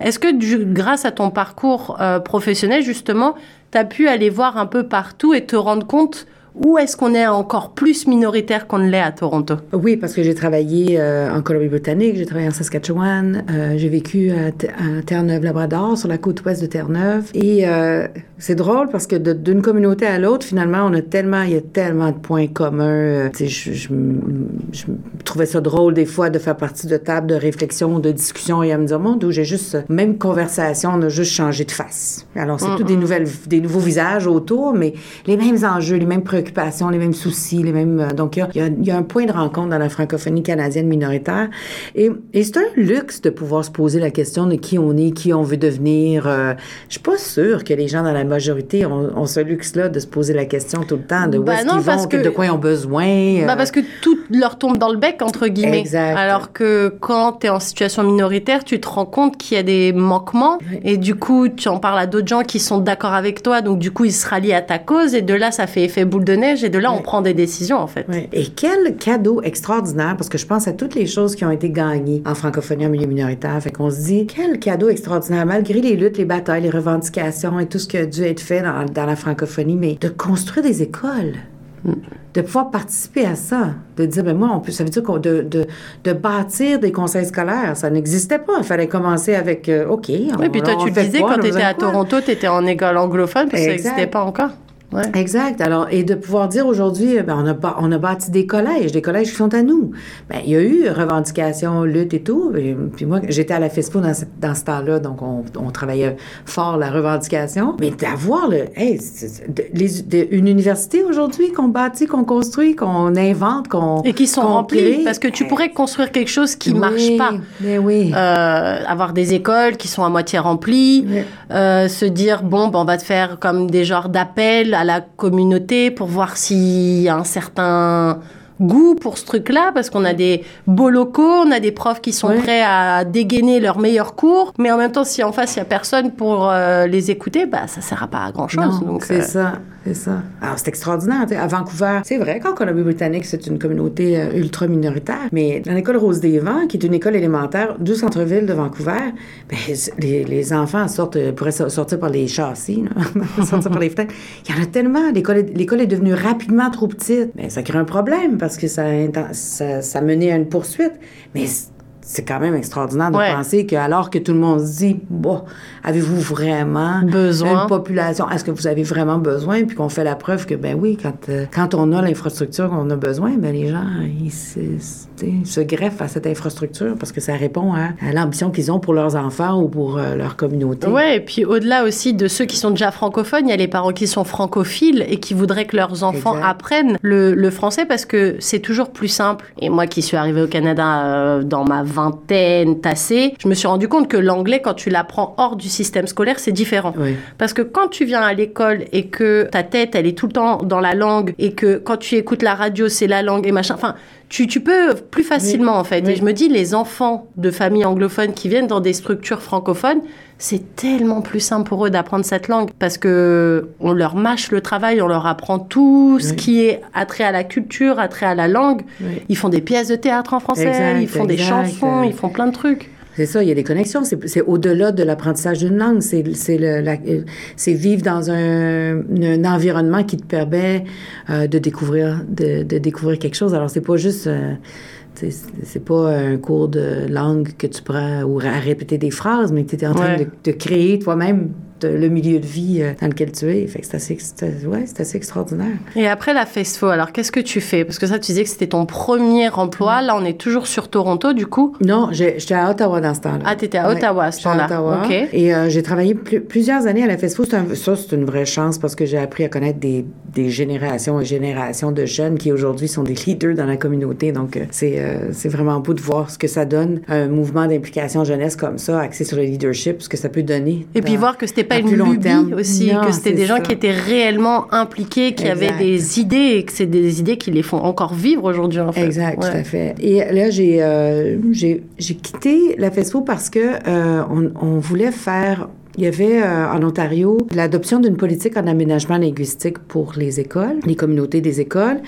Est-ce que du- grâce à ton parcours euh, professionnel, justement, tu as pu aller voir un peu partout et te rendre compte où est-ce qu'on est encore plus minoritaire qu'on ne l'est à Toronto? Oui, parce que j'ai travaillé euh, en Colombie-Britannique, j'ai travaillé en Saskatchewan, euh, j'ai vécu à, à Terre-Neuve-Labrador, sur la côte ouest de Terre-Neuve. Et euh, c'est drôle parce que d'une communauté à l'autre, finalement, on a tellement, il y a tellement de points communs. euh, je, trouvais ça drôle des fois de faire partie de tables de réflexion, de discussion et à me dire, mon Dieu, j'ai juste, euh, même conversation, on a juste changé de face. Alors, c'est tout des nouvelles, des nouveaux visages autour, mais les mêmes enjeux, les mêmes préoccupations, les mêmes soucis, les mêmes. euh, donc, il y a- y, y un point de rencontre dans la francophonie canadienne minoritaire. Et, et c'est un luxe de pouvoir se poser la question de qui on est, qui on veut devenir. Euh, je suis pas sûre que les gens dans la majorité ont, ont ce luxe-là de se poser la question tout le temps de où est-ce non, qu'ils parce vont, que- de quoi ils ont besoin. euh, Bah parce que tout leur tombe dans le bec, entre guillemets. Exact. Alors que quand tu es en situation minoritaire, tu te rends compte qu'il y a des manquements. Oui. Et du coup, tu en parles à d'autres gens qui sont d'accord avec toi. Donc, du coup, ils se rallient à ta cause. Et de là, ça fait effet boule de neige. Et de là, on prend des décisions, en fait. Et quel cadeau extraordinaire, parce que je pense à toutes les choses qui ont été gagnées en francophonie en milieu minoritaire. Fait qu'on se dit, quel cadeau extraordinaire, malgré les luttes, les batailles, les revendications et tout ce qui a dû être fait dans, dans la francophonie, mais de construire des écoles. De pouvoir participer à ça, de dire, ben moi, on peut, ça veut dire qu'on, de, de, de bâtir des conseils scolaires, ça n'existait pas. Il fallait commencer avec, euh, OK. Oui, puis toi, tu le disais, quand tu étais à Toronto, tu étais en école anglophone, que ça n'existait pas encore. Ouais. Exact. Alors, et de pouvoir dire aujourd'hui, ben, on, a, on a bâti des collèges, des collèges qui sont à nous. Ben, il y a eu revendication, lutte et tout. Et, puis moi, j'étais à la FESPO dans, ce- dans ce temps-là, donc on, on travaillait fort la revendication. Mais d'avoir le, hey, de- les- de- une université aujourd'hui qu'on bâtit, qu'on construit, qu'on invente, qu'on Et qui sont qu'on remplis, crée. parce que tu pourrais construire quelque chose qui oui, marche pas. Mais oui. Euh, avoir des écoles qui sont à moitié remplies, Oui. euh, se dire bon ben on va te faire comme des genres d'appels à la communauté pour voir s'il y a un certain goût pour ce truc-là parce qu'on a des beaux locaux, on a des profs qui sont prêts à dégainer leurs meilleurs cours, mais en même temps si en face il y a personne pour euh, les écouter, bah ça sert à pas à grand chose. Non, donc c'est euh, ça, c'est ça. Alors, c'est extraordinaire. À Vancouver, c'est vrai qu'en Colombie-Britannique, c'est une communauté euh, ultra minoritaire, mais dans l'école Rose des Vents, qui est une école élémentaire du centre-ville de Vancouver, ben, les, les enfants sortent, pourraient so- sortir par les châssis, sortir par les fenêtres. Il y en a tellement. L'école est, est devenue rapidement trop petite. Mais ça crée un problème parce que ça, ça, ça menait à une poursuite. Mais c'est quand même extraordinaire de Ouais. penser que alors que tout le monde se dit, bon, avez-vous vraiment Besoin? une population, est-ce que vous avez vraiment besoin? Puis qu'on fait la preuve que, ben oui, quand, euh, quand on a l'infrastructure qu'on a besoin, ben les gens, ils se, greffent à cette infrastructure parce que ça répond à, à l'ambition qu'ils ont pour leurs enfants ou pour euh, leur communauté. Ouais, et puis au-delà aussi de ceux qui sont déjà francophones, il y a les parents qui sont francophiles et qui voudraient que leurs enfants Exact. apprennent le, le français parce que c'est toujours plus simple. Et moi qui suis arrivée au Canada euh, dans ma vingtaine tassée, je me suis rendu compte que l'anglais, quand tu l'apprends hors du système scolaire, c'est différent. Oui. Parce que quand tu viens à l'école et que ta tête, elle est tout le temps dans la langue et que quand tu écoutes la radio, c'est la langue et machin. Enfin, tu, tu peux plus facilement en fait. Oui. Et je me dis, les enfants de familles anglophones qui viennent dans des structures francophones, c'est tellement plus simple pour eux d'apprendre cette langue parce que on leur mâche le travail, on leur apprend tout ce Oui. qui est attrait à la culture, attrait à la langue. Ils font des pièces de théâtre en français, Exact, ils font des chansons, ils font plein de trucs. C'est ça, il y a des connexions. C'est au-delà de l'apprentissage d'une langue. C'est vivre dans un, un environnement qui te permet euh, de découvrir de, de découvrir quelque chose. Alors c'est pas juste euh, c'est pas un cours de langue que tu prends ou à répéter des phrases, mais que tu es en train Ouais. de, de créer toi-même le milieu de vie euh, dans lequel tu es. Fait que c'est assez, ouais, assez extraordinaire. Et après la FESFO, alors qu'est-ce que tu fais? Parce que ça, tu disais que c'était ton premier emploi. Là, on est toujours sur Toronto, du coup? Non, j'étais à Ottawa dans ce temps-là. Ah, t'étais à Ouais, Ottawa à ce temps-là. Ottawa. OK. Et euh, j'ai travaillé plu- plusieurs années à la FESFO. Un- ça, c'est une vraie chance parce que j'ai appris à connaître des, des générations et générations de jeunes qui aujourd'hui sont des leaders dans la communauté. Donc, euh, c'est euh, vraiment beau de voir ce que ça donne, un mouvement d'implication jeunesse comme ça, axé sur le leadership, ce que ça peut donner. Et puis voir que c'était pas à une lubie terme. aussi, Non, que c'était des gens qui étaient réellement impliqués, qui avaient des idées et que c'est des idées qui les font encore vivre aujourd'hui, en fait. Exact, Ouais. tout à fait. Et là, j'ai euh, j'ai quitté la FESFO parce que euh, on, on voulait faire. Il y avait euh, en Ontario l'adoption d'une politique en aménagement linguistique pour les écoles, les communautés des écoles,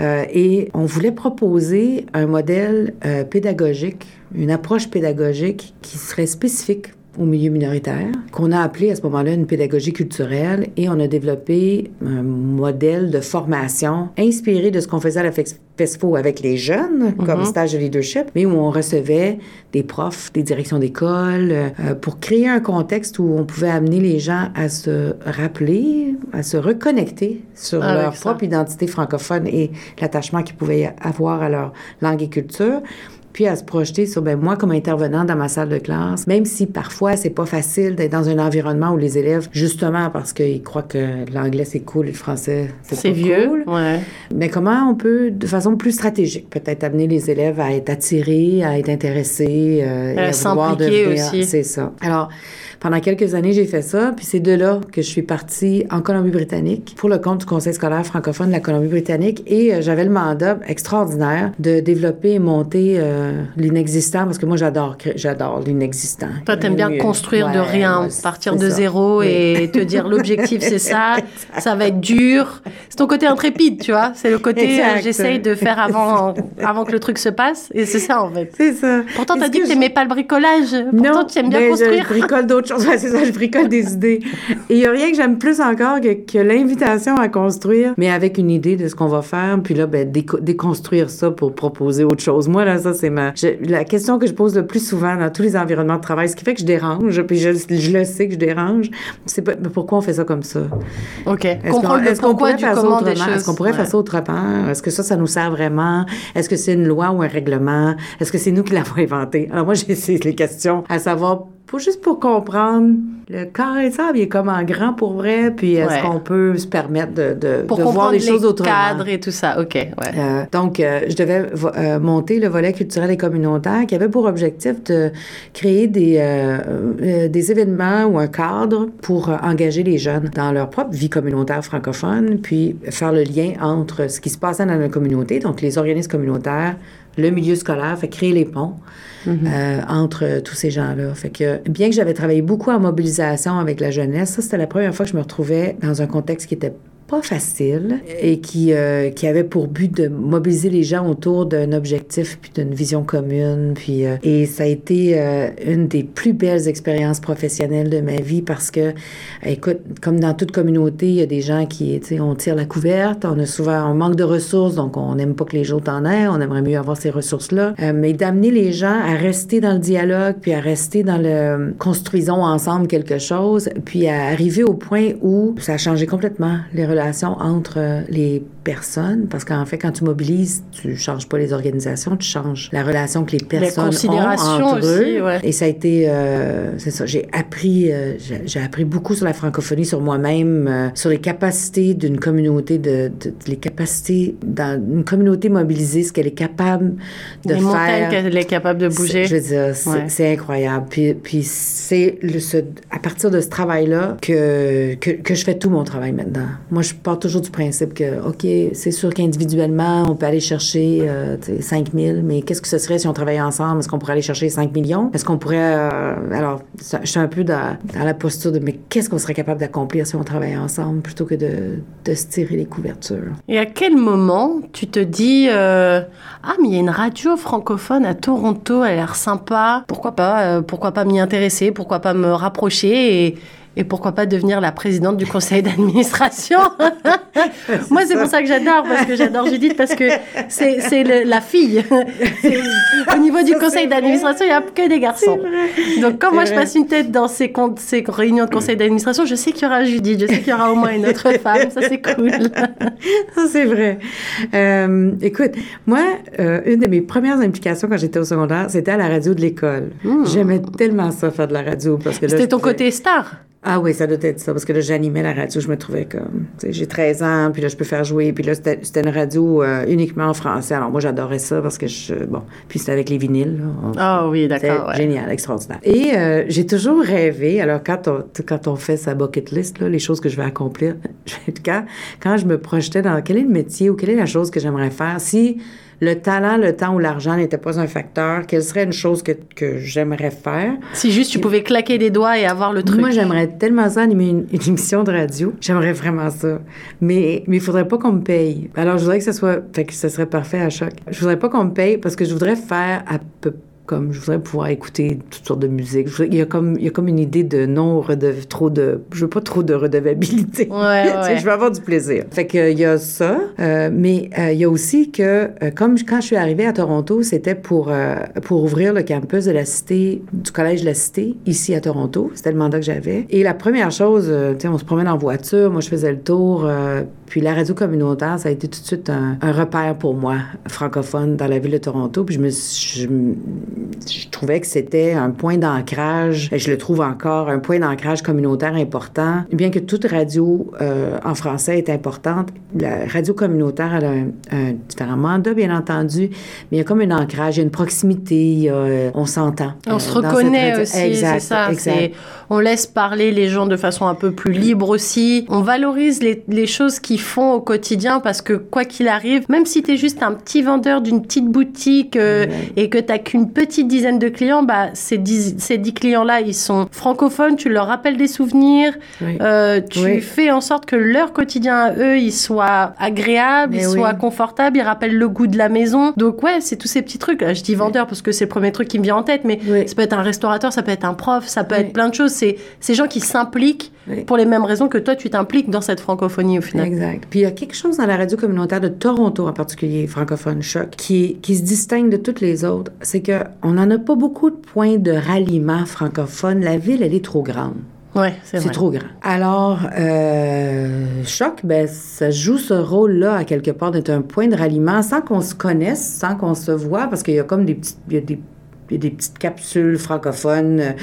euh, et on voulait proposer un modèle euh, pédagogique, une approche pédagogique qui serait spécifique au milieu minoritaire, qu'on a appelé à ce moment-là une pédagogie culturelle, et on a développé un modèle de formation inspiré de ce qu'on faisait à la FESFO avec les jeunes, comme stage de leadership, mais où on recevait des profs, des directions d'école, euh, pour créer un contexte où on pouvait amener les gens à se rappeler, à se reconnecter sur Avec leur ça. propre identité francophone et l'attachement qu'ils pouvaient avoir à leur langue et culture puis à se projeter sur ben moi comme intervenant dans ma salle de classe, même si parfois c'est pas facile d'être dans un environnement où les élèves justement parce qu'ils croient que l'anglais c'est cool et le français c'est vieux. cool. Ouais. Mais comment on peut de façon plus stratégique peut-être amener les élèves à être attirés, à être intéressés, euh, et À vouloir devenir- aussi. C'est ça. Alors pendant quelques années, j'ai fait ça, puis c'est de là que je suis partie en Colombie-Britannique pour le compte du Conseil scolaire francophone de la Colombie-Britannique et euh, j'avais le mandat extraordinaire de développer et monter euh, l'inexistant parce que moi j'adore j'adore l'inexistant. Toi, t'aimes bien construire de rien, ouais, partir de ça. zéro Oui. et te dire l'objectif c'est ça, ça va être dur. C'est ton côté intrépide, tu vois. C'est le côté euh, j'essaye de faire avant, avant que le truc se passe et c'est ça en fait. C'est ça. Pourtant, t'as dit que je- t'aimais pas le bricolage. Pourtant, tu aimes bien ben, construire. Je bricole d'autres choses. Ouais, c'est ça, je bricole des idées. Et il n'y a rien que j'aime plus encore que, que l'invitation à construire, mais avec une idée de ce qu'on va faire, puis là, ben, déco- déconstruire ça pour proposer autre chose. Moi, là, ça, c'est ma... je- la question que je pose le plus souvent dans tous les environnements de travail, ce qui fait que je dérange, puis je, je le sais que je dérange, c'est pourquoi on fait ça comme ça? Ok. Est-ce qu'on pourrait faire ça autrement? Est-ce qu'on pourrait Ouais. faire ça autrement? Est-ce que ça, ça nous sert vraiment? Est-ce que c'est une loi ou un règlement? Est-ce que c'est nous qui l'avons inventé? Alors moi, j'ai les questions à savoir, juste pour comprendre, le carré de sable, il est comme en grand pour vrai, puis est-ce Ouais. qu'on peut se permettre de, de, Pour de voir les, choses les autrement? cadres et tout ça. Ok, ouais. Euh, donc, euh, je devais euh, monter le volet culturel et communautaire qui avait pour objectif de créer des, des événements ou un cadre pour engager les jeunes dans leur propre vie communautaire francophone, puis faire le lien entre ce qui se passait dans la communauté, donc les organismes communautaires, le milieu scolaire, fait créer les ponts. Euh, entre tous ces gens-là. Fait que bien que j'avais travaillé beaucoup en mobilisation avec la jeunesse, ça c'était la première fois que je me retrouvais dans un contexte qui était pas facile et qui, euh, qui avait pour but de mobiliser les gens autour d'un objectif puis d'une vision commune. Puis, euh, et ça a été euh, une des plus belles expériences professionnelles de ma vie parce que, écoute, comme dans toute communauté, il y a des gens qui, tu sais, on tire la couverte, on a souvent, on manque de ressources, donc on n'aime pas que les autres en aient, on aimerait mieux avoir ces ressources-là. Mais d'amener les gens à rester dans le dialogue, puis à rester dans le construisons ensemble quelque chose, puis à arriver au point où ça a changé complètement les relations entre euh, les personnes, parce qu'en fait, quand tu mobilises, tu changes pas les organisations, tu changes la relation que les personnes ont considérations entre aussi, eux. ouais. Et ça a été, euh, c'est ça, j'ai appris, euh, j'ai appris beaucoup sur la francophonie, sur moi-même, euh, sur les capacités d'une communauté, de, de- les capacités dans une communauté mobilisée, ce qu'elle est capable de les faire. qu'elle est capable de bouger. Je veux dire, c'est Ouais. incroyable. Puis, puis c'est ce- à partir de ce travail-là que, que, que je fais tout mon travail maintenant. Moi, je pars toujours du principe que, OK, c'est sûr qu'individuellement, on peut aller chercher euh, tu sais, 5 000, mais qu'est-ce que ce serait si on travaillait ensemble? Est-ce qu'on pourrait aller chercher 5 millions? Est-ce qu'on pourrait... euh, alors, je suis un peu dans, la posture de, mais qu'est-ce qu'on serait capable d'accomplir si on travaillait ensemble plutôt que de, se tirer les couvertures? Et à quel moment tu te dis euh, ah mais il y a une radio francophone à Toronto, elle a l'air sympa. Pourquoi pas euh, Pourquoi pas m'y intéresser Pourquoi pas me rapprocher et pourquoi pas devenir la présidente du conseil d'administration? Moi, c'est pour ça que j'adore, parce que j'adore Judith, parce que c'est la fille. Au niveau du Ça, conseil d'administration, il n'y a que des garçons. Donc, quand moi, je passe une tête dans ces, ces réunions de conseil d'administration, je sais qu'il y aura Judith, je sais qu'il y aura au moins une autre femme. Ça, c'est cool. Ça, c'est vrai. Euh, écoute, moi, euh, une de mes premières implications quand j'étais au secondaire, c'était à la radio de l'école. J'aimais tellement ça, faire de la radio. parce que là, C'était ton côté star? Ah oui, ça doit être ça, parce que là, j'animais la radio, je me trouvais comme... tu sais, J'ai 13 ans, puis là, je peux faire jouer, puis là, c'était une radio euh, uniquement en français. Alors moi, j'adorais ça, parce que je... Bon, puis c'était avec les vinyles, Ah oui, d'accord. ouais. génial, extraordinaire. Et euh, j'ai toujours rêvé, alors quand on, tu- quand on fait sa bucket list, là, les choses que je vais accomplir, quand, quand je me projetais dans quel est le métier ou quelle est la chose que j'aimerais faire, si le talent, le temps ou l'argent n'était pas un facteur, quelle serait une chose que, que j'aimerais faire? Si juste tu pouvais claquer des doigts et avoir le truc. Moi, j'aimerais tellement ça animer une, une émission de radio. J'aimerais vraiment ça. Mais mais il faudrait pas qu'on me paye. Alors, je voudrais que ce soit... Fait que ce serait parfait à choc. Je voudrais pas qu'on me paye parce que je voudrais faire à peu comme je voudrais pouvoir écouter toutes sortes de musique. Voudrais- il, y a comme, il y a comme une idée de non redev, trop de je veux pas trop de redevabilité. Ouais, ouais. je veux avoir du plaisir. Fait que il y a ça, euh, mais euh, il y a aussi que euh, comme quand je suis arrivée à Toronto, c'était pour euh, pour ouvrir le campus de la cité du collège de la cité ici à Toronto. C'était le mandat que j'avais. Et la première chose, tu sais, on se promène en voiture. Moi, je faisais le tour. puis la radio communautaire, ça a été tout de suite un, un repère pour moi, francophone, dans la ville de Toronto. Puis je me, suis- je, je trouvais que c'était un point d'ancrage, et je le trouve encore, un point d'ancrage communautaire important. Bien que toute radio euh, en français est importante, la radio communautaire, elle a un, un différent mandat, bien entendu, mais il y a comme un ancrage, il y a une proximité, il y a, euh, on s'entend. On euh, se reconnaît aussi, c'est ça. exact. On laisse parler les gens de façon un peu plus libre aussi. On valorise les, les choses qu'ils font au quotidien parce que quoi qu'il arrive, même si tu es juste un petit vendeur d'une petite boutique euh, et que tu qu'une petite dizaine de clients, bah, ces dix, ces dix clients-là, ils sont francophones, tu leur rappelles des souvenirs, Oui. euh, tu Oui. fais en sorte que leur quotidien à eux, il soit agréable, Mais il oui. soit confortable, il rappelle le goût de la maison. Donc ouais, c'est tous ces petits trucs. Là, je dis vendeur parce que c'est le premier truc qui me vient en tête, mais ça peut être un restaurateur, ça peut être un prof, ça peut être plein de choses. C'est ces gens qui s'impliquent Oui. pour les mêmes raisons que toi, tu t'impliques dans cette francophonie au final. Exact. Puis il y a quelque chose dans la radio communautaire de Toronto en particulier, francophone choc, qui, qui se distingue de toutes les autres. C'est que on n'en a pas beaucoup de points de ralliement francophone. La ville, elle est trop grande. Ouais, c'est trop grand. Alors, euh, Choc, ben, ça joue ce rôle-là, à quelque part, d'être un point de ralliement sans qu'on se connaisse, sans qu'on se voit, parce qu'il y a comme des petites... il y a des des petites capsules francophones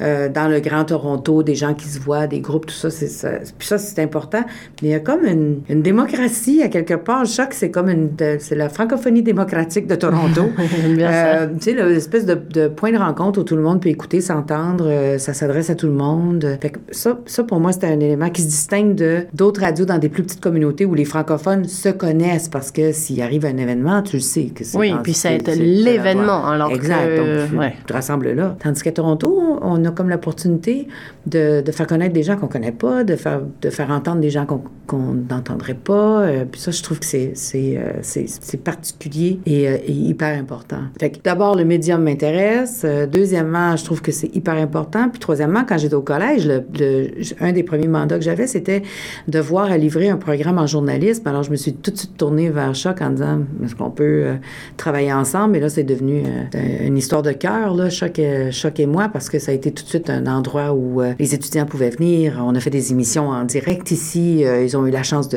euh, dans le Grand Toronto, des gens qui se voient, des groupes, tout ça. C'est ça. Puis ça, c'est important. Mais il y a comme une, une démocratie, à quelque part. Choc, c'est comme une... c'est la francophonie démocratique de Toronto. Euh, tu sais, le- l'espèce de, de point de rencontre où tout le monde peut écouter, s'entendre, euh, ça s'adresse à tout le monde. Fait que ça, ça, pour moi, c'est un élément qui se distingue de d'autres radios dans des plus petites communautés où les francophones se connaissent parce que s'il arrive un événement, tu le sais que c'est Oui, puis ça être c'est- l'événement, alors que- Exact. Donc, tu, ouais. tu te rassembles là. Tandis qu'à Toronto, on a comme l'opportunité de, de faire connaître des gens qu'on connaît pas, de faire, de faire entendre des gens qu'on n'entendrait pas. Euh, puis ça, je trouve que c'est euh, particulier et, euh, et hyper important. Fait que d'abord, le médium m'intéresse. Euh, deuxièmement, je trouve que c'est hyper important. Puis troisièmement, quand j'étais au collège, le, le- un des premiers mandats que j'avais, c'était de voir à livrer un programme en journalisme. Alors, je me suis tout de suite tournée vers Choc en disant, est-ce qu'on peut euh, travailler ensemble? Et là, c'est devenu euh, une histoire de cœur, là, Choc, Choc et moi, parce que ça a été tout de suite un endroit où euh, les étudiants pouvaient venir. On a fait des émissions en direct ici. Euh, ils ont eu la chance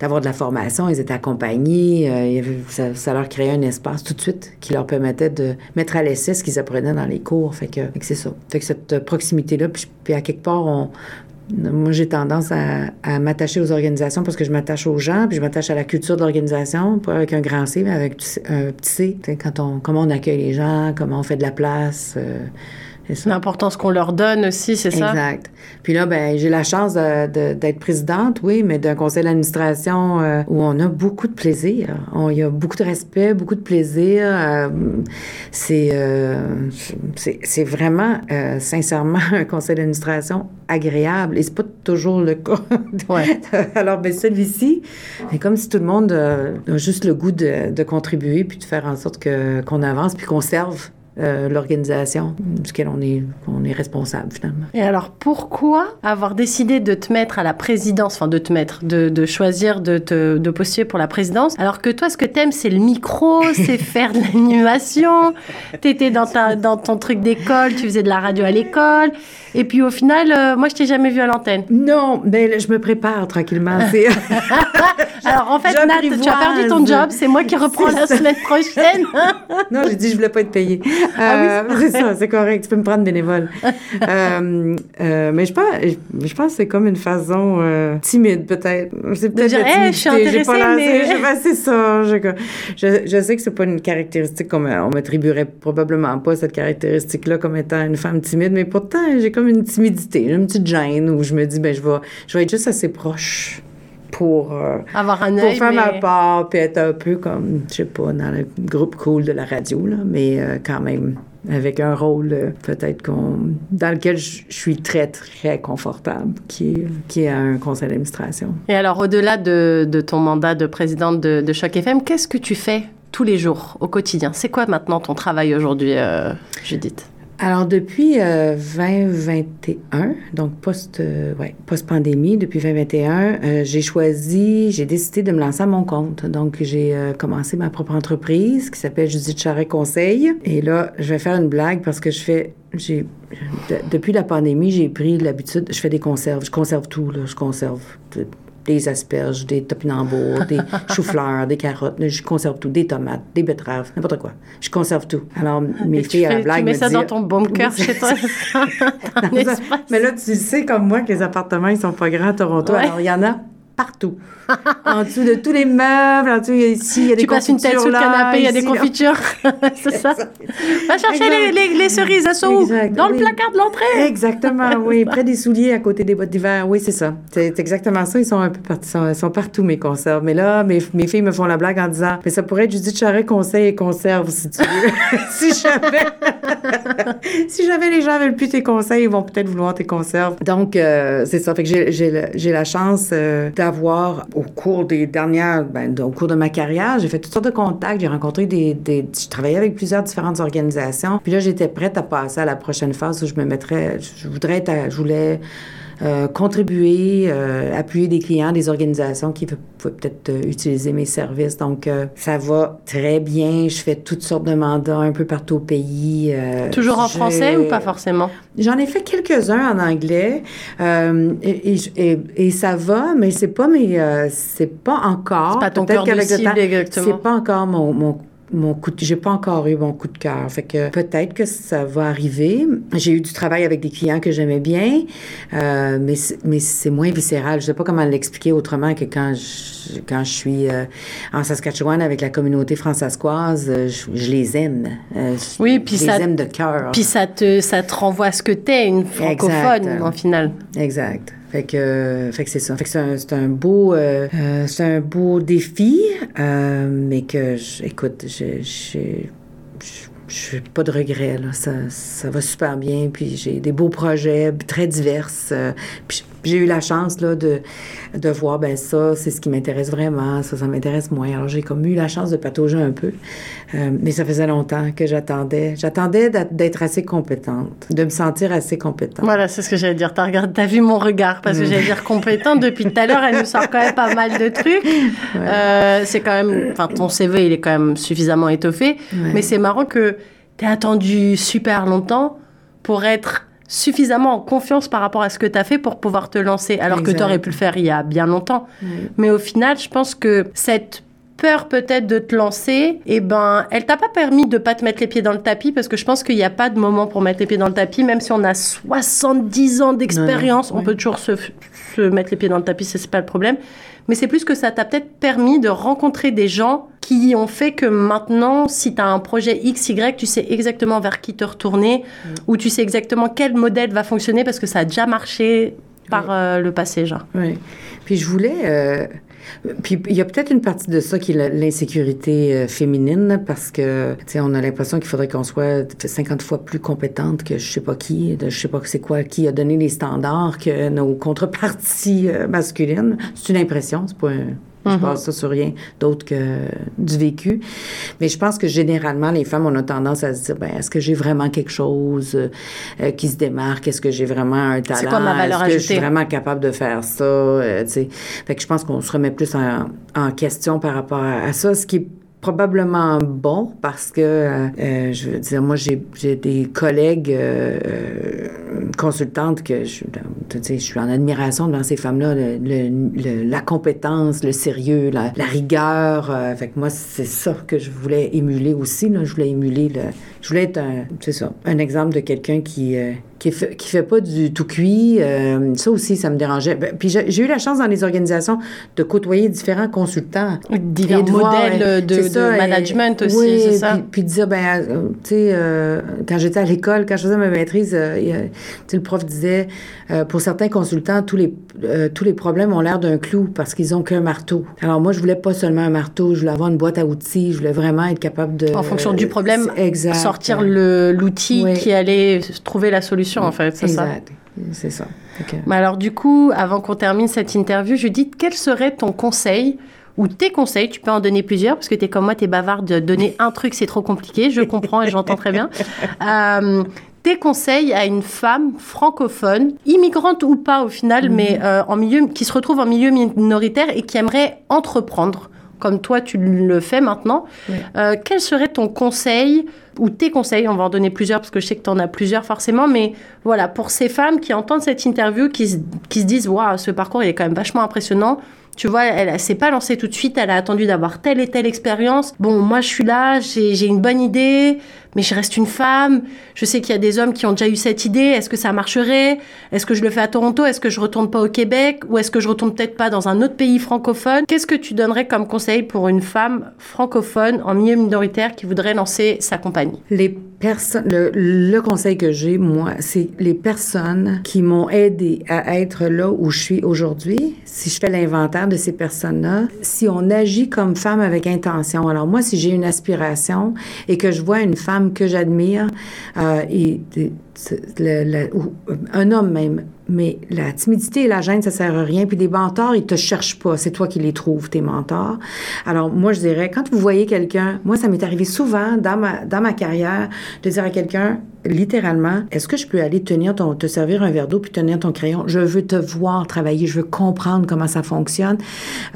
d'avoir de la formation. Ils étaient accompagnés. Euh, ça, leur créait un espace tout de suite qui leur permettait de mettre à l'essai ce qu'ils apprenaient dans les cours. Fait que, que c'est ça. Fait que cette proximité-là, puis, puis à quelque part, on, moi, j'ai tendance à, à m'attacher aux organisations parce que je m'attache aux gens, puis je m'attache à la culture de l'organisation, pas avec un grand C, mais avec un petit C. Quand on, comment on accueille les gens, comment on fait de la place. euh. L'importance qu'on leur donne aussi, c'est ça? Exact. Puis là, ben, j'ai la chance d'être présidente, oui, mais d'un conseil d'administration euh, où on a beaucoup de plaisir. On- Il y a beaucoup de respect, beaucoup de plaisir. euh, c'est, euh, c'est, c'est vraiment, sincèrement, un conseil d'administration agréable. Et c'est pas toujours le cas. Ouais. Alors, ben, celui-ci, c'est comme si tout le monde a juste le goût de, de contribuer puis de faire en sorte que, qu'on avance puis qu'on serve euh, l'organisation duquel on est, on est responsable, finalement. Et alors, pourquoi avoir décidé de te mettre à la présidence, enfin de te mettre, de, de choisir de, te, de postuler pour la présidence, alors que toi, ce que t'aimes, c'est le micro, c'est faire de l'animation, t'étais dans, ta, dans ton truc d'école, tu faisais de la radio à l'école, et puis au final, euh, moi, je t'ai jamais vu à l'antenne. Non, mais je me prépare tranquillement. Alors, en fait, Nat, tu as perdu ton job, c'est moi qui reprends la ça. semaine prochaine. non, j'ai dit je voulais pas être payée. Ah oui, Euh, c'est ça, c'est correct. Tu peux me prendre bénévole. Euh, euh, mais je pense, je pense que c'est comme une façon euh, timide peut-être. C'est peut-être Hey, je suis pas intéressée, lancé- mais- ben, c'est ça. Je, sais que c'est pas une caractéristique qu'on on m'attribuerait probablement pas cette caractéristique-là comme étant une femme timide, mais pourtant j'ai comme une timidité, une petite gêne où je me dis ben je vais, je vais être juste assez proche pour. euh, Avoir un pour œil, faire ma part, puis être un peu comme, je sais pas, dans le groupe cool de la radio, là, mais euh, quand même avec un rôle euh, peut-être qu'on, dans lequel je suis très, très confortable, qui est, qui est un conseil d'administration. Et alors, au-delà de, de ton mandat de présidente de, de Choc FM, qu'est-ce que tu fais tous les jours, au quotidien? C'est quoi maintenant ton travail aujourd'hui, Judith? Alors, depuis euh, 2021, donc post, euh, ouais, post-pandémie, depuis 2021, euh, j'ai choisi, j'ai décidé de me lancer à mon compte. Donc, j'ai euh, commencé ma propre entreprise qui s'appelle Judith Charret Conseil. Et là, je vais faire une blague parce que je fais, depuis la pandémie, j'ai pris l'habitude, je fais des conserves. Je conserve tout, là. Je conserve des asperges, des topinambours, des choux-fleurs, des carottes. Je conserve tout. Des tomates, des betteraves, n'importe quoi. Je conserve tout. Alors, mes Et filles à la blague tu mets me ça dans ton bunker chez toi mais là, tu sais comme moi que les appartements, ils sont pas grands à Toronto. Ouais. Alors, il y en a partout. en dessous de tous les meubles, en dessous, ici, il y a des Tu passes une tête sous le canapé, il y a des confitures. c'est ça. Va chercher les, les, les, cerises, elles sont où? Dans le placard de l'entrée. Exactement, oui. Près des souliers, à côté des bottes d'hiver. Oui, c'est ça. C'est exactement ça. Ils sont un peu partout, sont, sont, partout, mes conserves. Mais là, mes, mes filles me font la blague en disant, mais ça pourrait être Judith Charret conseil et conserve, si tu veux. si jamais, si jamais les gens veulent plus tes conseils, ils vont peut-être vouloir tes conserves. Donc, euh, c'est ça. Fait que j'ai la chance euh, d'avoir, au cours des dernières, ben, au cours de ma carrière, j'ai fait toutes sortes de contacts. J'ai rencontré des, Je travaillais avec plusieurs différentes organisations. Puis là, j'étais prête à passer à la prochaine phase où je me mettrais. Je voudrais être. je voulais euh, contribuer, euh, appuyer des clients, des organisations qui peuvent peut-être euh, utiliser mes services. Donc, ça va très bien. Je fais toutes sortes de mandats un peu partout au pays. Toujours en français ou pas forcément? J'en ai fait quelques-uns en anglais et, et, et, ça va, mais c'est pas mes, c'est pas encore. C'est pas ton cœur de cible, exactement. C'est pas encore mon, mon mon coup de... j'ai pas encore eu mon coup de cœur. Fait que peut-être que ça va arriver. J'ai eu du travail avec des clients que j'aimais bien euh, mais mais c'est moins viscéral. Je sais pas comment l'expliquer autrement que quand je, quand je suis euh, en Saskatchewan avec la communauté françaiscoise euh, je, les aime. Euh, oui puis ça les aime de cœur. puis ça te ça te renvoie à ce que t'es une francophone en final. Exact fait que, fait que c'est ça. Fait que c'est un, un, beau, euh, euh, c'est un beau défi, euh, mais que, écoute, j'ai, j'ai, j'ai pas de regrets. Là. Ça, ça va super bien. Puis j'ai des beaux projets très divers. puis j'ai eu la chance là, de, de voir, ben ça, c'est ce qui m'intéresse vraiment, ça, ça m'intéresse moins. Alors j'ai comme eu la chance de patauger un peu. Euh, mais ça faisait longtemps que j'attendais. J'attendais d'être assez compétente, de me sentir assez compétente. Voilà, c'est ce que j'allais dire. T'as as vu mon regard, parce que mm. j'allais dire compétente. Depuis tout à l'heure, elle nous sort quand même pas mal de trucs. Euh, c'est quand même, enfin, ton CV, il est quand même suffisamment étoffé. Mais c'est marrant que t'aies attendu super longtemps pour être suffisamment en confiance par rapport à ce que tu as fait pour pouvoir te lancer, alors que tu aurais pu le faire il y a bien longtemps. Mais au final, je pense que cette peur peut-être de te lancer, eh ben, elle t'a pas permis de pas te mettre les pieds dans le tapis parce que je pense qu'il n'y a pas de moment pour mettre les pieds dans le tapis, même si on a 70 ans d'expérience, on peut toujours se, se, mettre les pieds dans le tapis, c'est pas le problème. Mais c'est plus que ça t'a peut-être permis de rencontrer des gens qui ont fait que maintenant, si tu as un projet X, Y, tu sais exactement vers qui te retourner mm. ou tu sais exactement quel modèle va fonctionner parce que ça a déjà marché par euh, le passé, genre. Oui. Puis je voulais... Euh, puis il y a peut-être une partie de ça qui est l'insécurité euh, féminine parce que, tu sais, on a l'impression qu'il faudrait qu'on soit 50 fois plus compétente que je sais pas qui, de, je sais pas c'est quoi, qui a donné les standards que nos contreparties euh, masculines. C'est une impression, c'est pas un je mhm. pense ça sur rien d'autre que du vécu. Mais je pense que généralement, les femmes, on a tendance à se dire, ben, est-ce que j'ai vraiment quelque chose euh, qui se démarque? Est-ce que j'ai vraiment un talent? C'est quoi ma valeur Est-ce que je suis vraiment capable de faire ça? Euh, fait que je pense qu'on se remet plus en, en question par rapport à, à ça, ce qui probablement bon parce que, euh, euh, je veux dire, moi, j'ai des collègues euh, consultantes que je, je suis en admiration devant ces femmes-là, la compétence, le sérieux, la, rigueur. fait que moi, c'est ça que je voulais émuler aussi. Là. Je voulais émuler, le, je voulais être un, ça, un exemple de quelqu'un qui qui fait, qui fait pas du tout cuit. Euh, ça aussi, ça me dérangeait. Ben, puis j'ai eu la chance dans les organisations de côtoyer différents consultants. Divers modèles de, management aussi, c'est ça? Puis, puis de dire, ben, euh, tu sais, euh, quand j'étais à l'école, quand je faisais ma maîtrise, le prof disait, pour certains consultants, tous les, tous les problèmes ont l'air d'un clou parce qu'ils ont qu'un marteau. Alors moi, je voulais pas seulement un marteau, je voulais avoir une boîte à outils, je voulais vraiment être capable de... En fonction du problème, sortir l'outil qui allait trouver la solution en fait, c'est ça? C'est ça. Mais alors, du coup, avant qu'on termine cette interview, Judith, quel serait ton conseil ou tes conseils, tu peux en donner plusieurs, parce que tu es comme moi, tu es bavarde, de donner un truc, c'est trop compliqué, je comprends et j'entends très bien. Euh, tes conseils à une femme francophone, immigrante ou pas au final, mhm. mais euh, en milieu, qui se retrouve en milieu minoritaire et qui aimerait entreprendre comme toi tu le fais maintenant. Euh, quel serait ton conseil ou tes conseils On va en donner plusieurs parce que je sais que tu en as plusieurs forcément, mais voilà, pour ces femmes qui entendent cette interview, qui, se, qui se disent Waouh, ce parcours il est quand même vachement impressionnant. Tu vois, elle, ne s'est pas lancée tout de suite, elle a attendu d'avoir telle et telle expérience. Bon, moi je suis là, j'ai une bonne idée, mais je reste une femme. Je sais qu'il y a des hommes qui ont déjà eu cette idée. Est-ce que ça marcherait? Est-ce que je le fais à Toronto? Est-ce que je retourne pas au Québec? Ou est-ce que je retourne peut-être pas dans un autre pays francophone? Qu'est-ce que tu donnerais comme conseil pour une femme francophone en milieu minoritaire qui voudrait lancer sa compagnie? Les personnes, le, conseil que j'ai, moi, c'est les personnes qui m'ont aidé à être là où je suis aujourd'hui. Si je fais l'inventaire de ces personnes-là, si on agit comme femme avec intention. Alors moi, si j'ai une aspiration et que je vois une femme que j'admire euh, ou un homme même. Mais la timidité et la gêne, ça sert à rien. Puis des mentors, ils te cherchent pas. C'est toi qui les trouves, tes mentors. Alors, moi, je dirais, quand vous voyez quelqu'un, moi, ça m'est arrivé souvent dans ma, dans ma carrière de dire à quelqu'un, littéralement, est-ce que je peux aller tenir ton, te servir un verre d'eau puis tenir ton crayon? Je veux te voir travailler. Je veux comprendre comment ça fonctionne.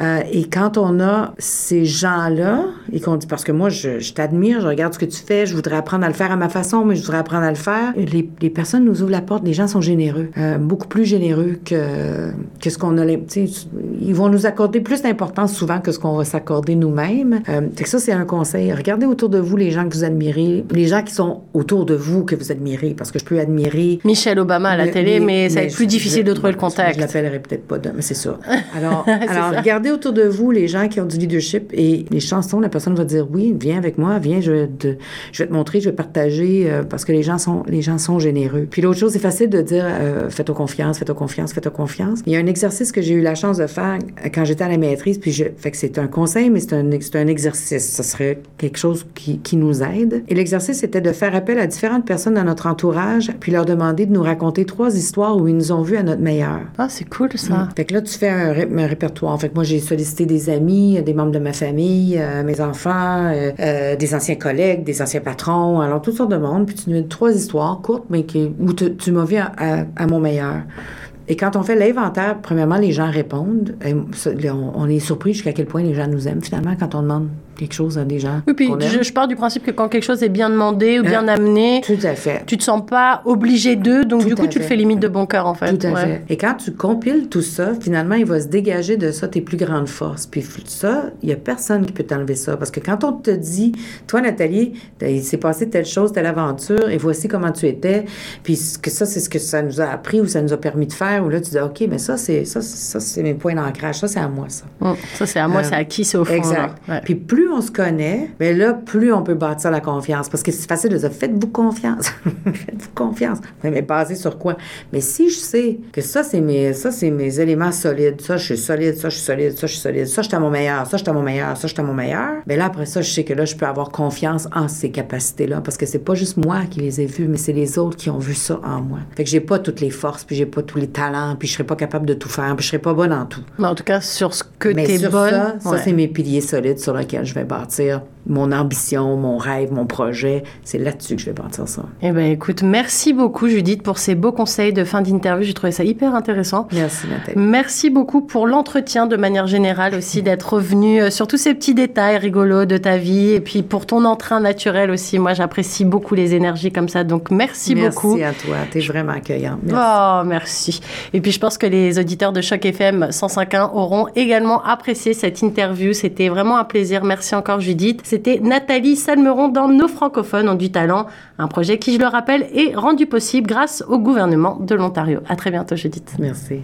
Euh, et quand on a ces gens-là, et qu'on dit, parce que moi, je, je t'admire, je regarde ce que tu fais, je voudrais apprendre à le faire à ma façon, mais je voudrais apprendre à le faire. Les, les personnes nous ouvrent la porte. Les gens sont généreux, euh, beaucoup plus généreux que, que ce qu'on a. Ils vont nous accorder plus d'importance souvent que ce qu'on va s'accorder nous-mêmes. Euh, fait que ça, c'est un conseil. Regardez autour de vous les gens que vous admirez, les gens qui sont autour de vous que vous admirez, parce que je peux admirer Michelle Obama à la le- télé, mais, ça va être je- plus difficile je- de trouver le Je contact. l'appellerai peut-être pas de, mais c'est ça. Alors, C'est alors ça. regardez autour de vous les gens qui ont du leadership et les chansons, la personne va dire oui, viens avec moi, viens, je vais te, je vais te montrer, je vais partager euh, parce que les gens sont, les gens sont généreux. Puis l'autre chose, c'est facile de dire euh, faites-toi confiance, faites-toi confiance, faites-toi confiance. Il y a un exercice que j'ai eu la chance de faire quand j'étais à la maîtrise, puis je, fait que c'est un conseil, mais c'est un, un exercice. Ça serait quelque chose qui, qui nous aide. Et l'exercice, c'était de faire appel à différentes personnes dans notre entourage, puis leur demander de nous raconter trois histoires où ils nous ont vus à notre meilleur. Ah, c'est cool ça. Fait que là, tu fais un, ré- un répertoire. Fait que moi, j'ai sollicité des amis, des membres de ma famille, euh, mes enfants, euh, euh, des anciens collègues, des anciens patrons, alors toutes sortes de monde. Puis tu nous donnes trois histoires courtes, mais tu, m'as vu à, mon meilleur. Et quand on fait l'inventaire, premièrement, les gens répondent. On est surpris jusqu'à quel point les gens nous aiment, finalement, quand on demande quelque chose à des gens. Oui, puis je, je pars du principe que quand quelque chose est bien demandé ou Hein? bien amené, Tout à fait. tu te sens pas obligé d'eux, donc Tout du coup, tu le fais limite de bon cœur en fait. Tout à Ouais. fait. Et quand tu compiles tout ça, finalement, il va se dégager de ça tes plus grandes forces. Puis ça, il y a personne qui peut t'enlever ça. Parce que quand on te dit, toi, Nathalie, il s'est passé telle chose, telle aventure, et voici comment tu étais, puis que ça, c'est ce que ça nous a appris ou ça nous a permis de faire, ou là, tu dis, OK, mais ça, c'est ça, c'est- ça, c'est mes points d'ancrage. Ça, c'est à moi, ça. Ça, c'est à moi, Euh, c'est à qui, c'est au fond. Exact. Ouais. Puis plus on se connaît, ben là, plus on peut bâtir la confiance. Parce que c'est facile de dire faites-vous confiance. faites-vous confiance. Mais basé sur quoi? Mais si je sais que ça, c'est mes, ça, c'est mes éléments solides, ça, je suis solide, ça, je suis solide, ça, je suis solide, ça, je suis à mon meilleur, ça, je suis à mon meilleur, ça, je suis à mon meilleur, ben là, après ça, je sais que là, je peux avoir confiance en ces capacités-là. Parce que c'est pas juste moi qui les ai vues, mais c'est les autres qui ont vu ça en moi. Fait que j'ai pas toutes les forces, puis j'ai pas tous les talents, puis je serais pas capable de tout faire, puis je serais pas bonne en tout. Mais en tout cas, sur ce que Mais t'es sur bonne. ça, ça c'est mes piliers solides sur lesquels je vais bâtir mon ambition, mon rêve, mon projet. C'est là-dessus que je vais bâtir ça. Eh ben, écoute, merci beaucoup, Judith, pour ces beaux conseils de fin d'interview. J'ai trouvé ça hyper intéressant. Merci, Nathalie. Merci beaucoup pour l'entretien de manière générale aussi, d'être revenu euh, sur tous ces petits détails rigolos de ta vie et puis pour ton entrain naturel aussi. Moi, j'apprécie beaucoup les énergies comme ça, donc merci, beaucoup. Merci à toi. Tu es vraiment accueillante. Merci. Oh, merci. Et puis, je pense que les auditeurs de Choc FM 105.1 auront également apprécié cette interview. C'était vraiment un plaisir. Merci encore, Judith. C'était Nathalie Salmeron dans Nos francophones ont du talent, un projet qui, je le rappelle, est rendu possible grâce au gouvernement de l'Ontario. À très bientôt, Judith. Merci.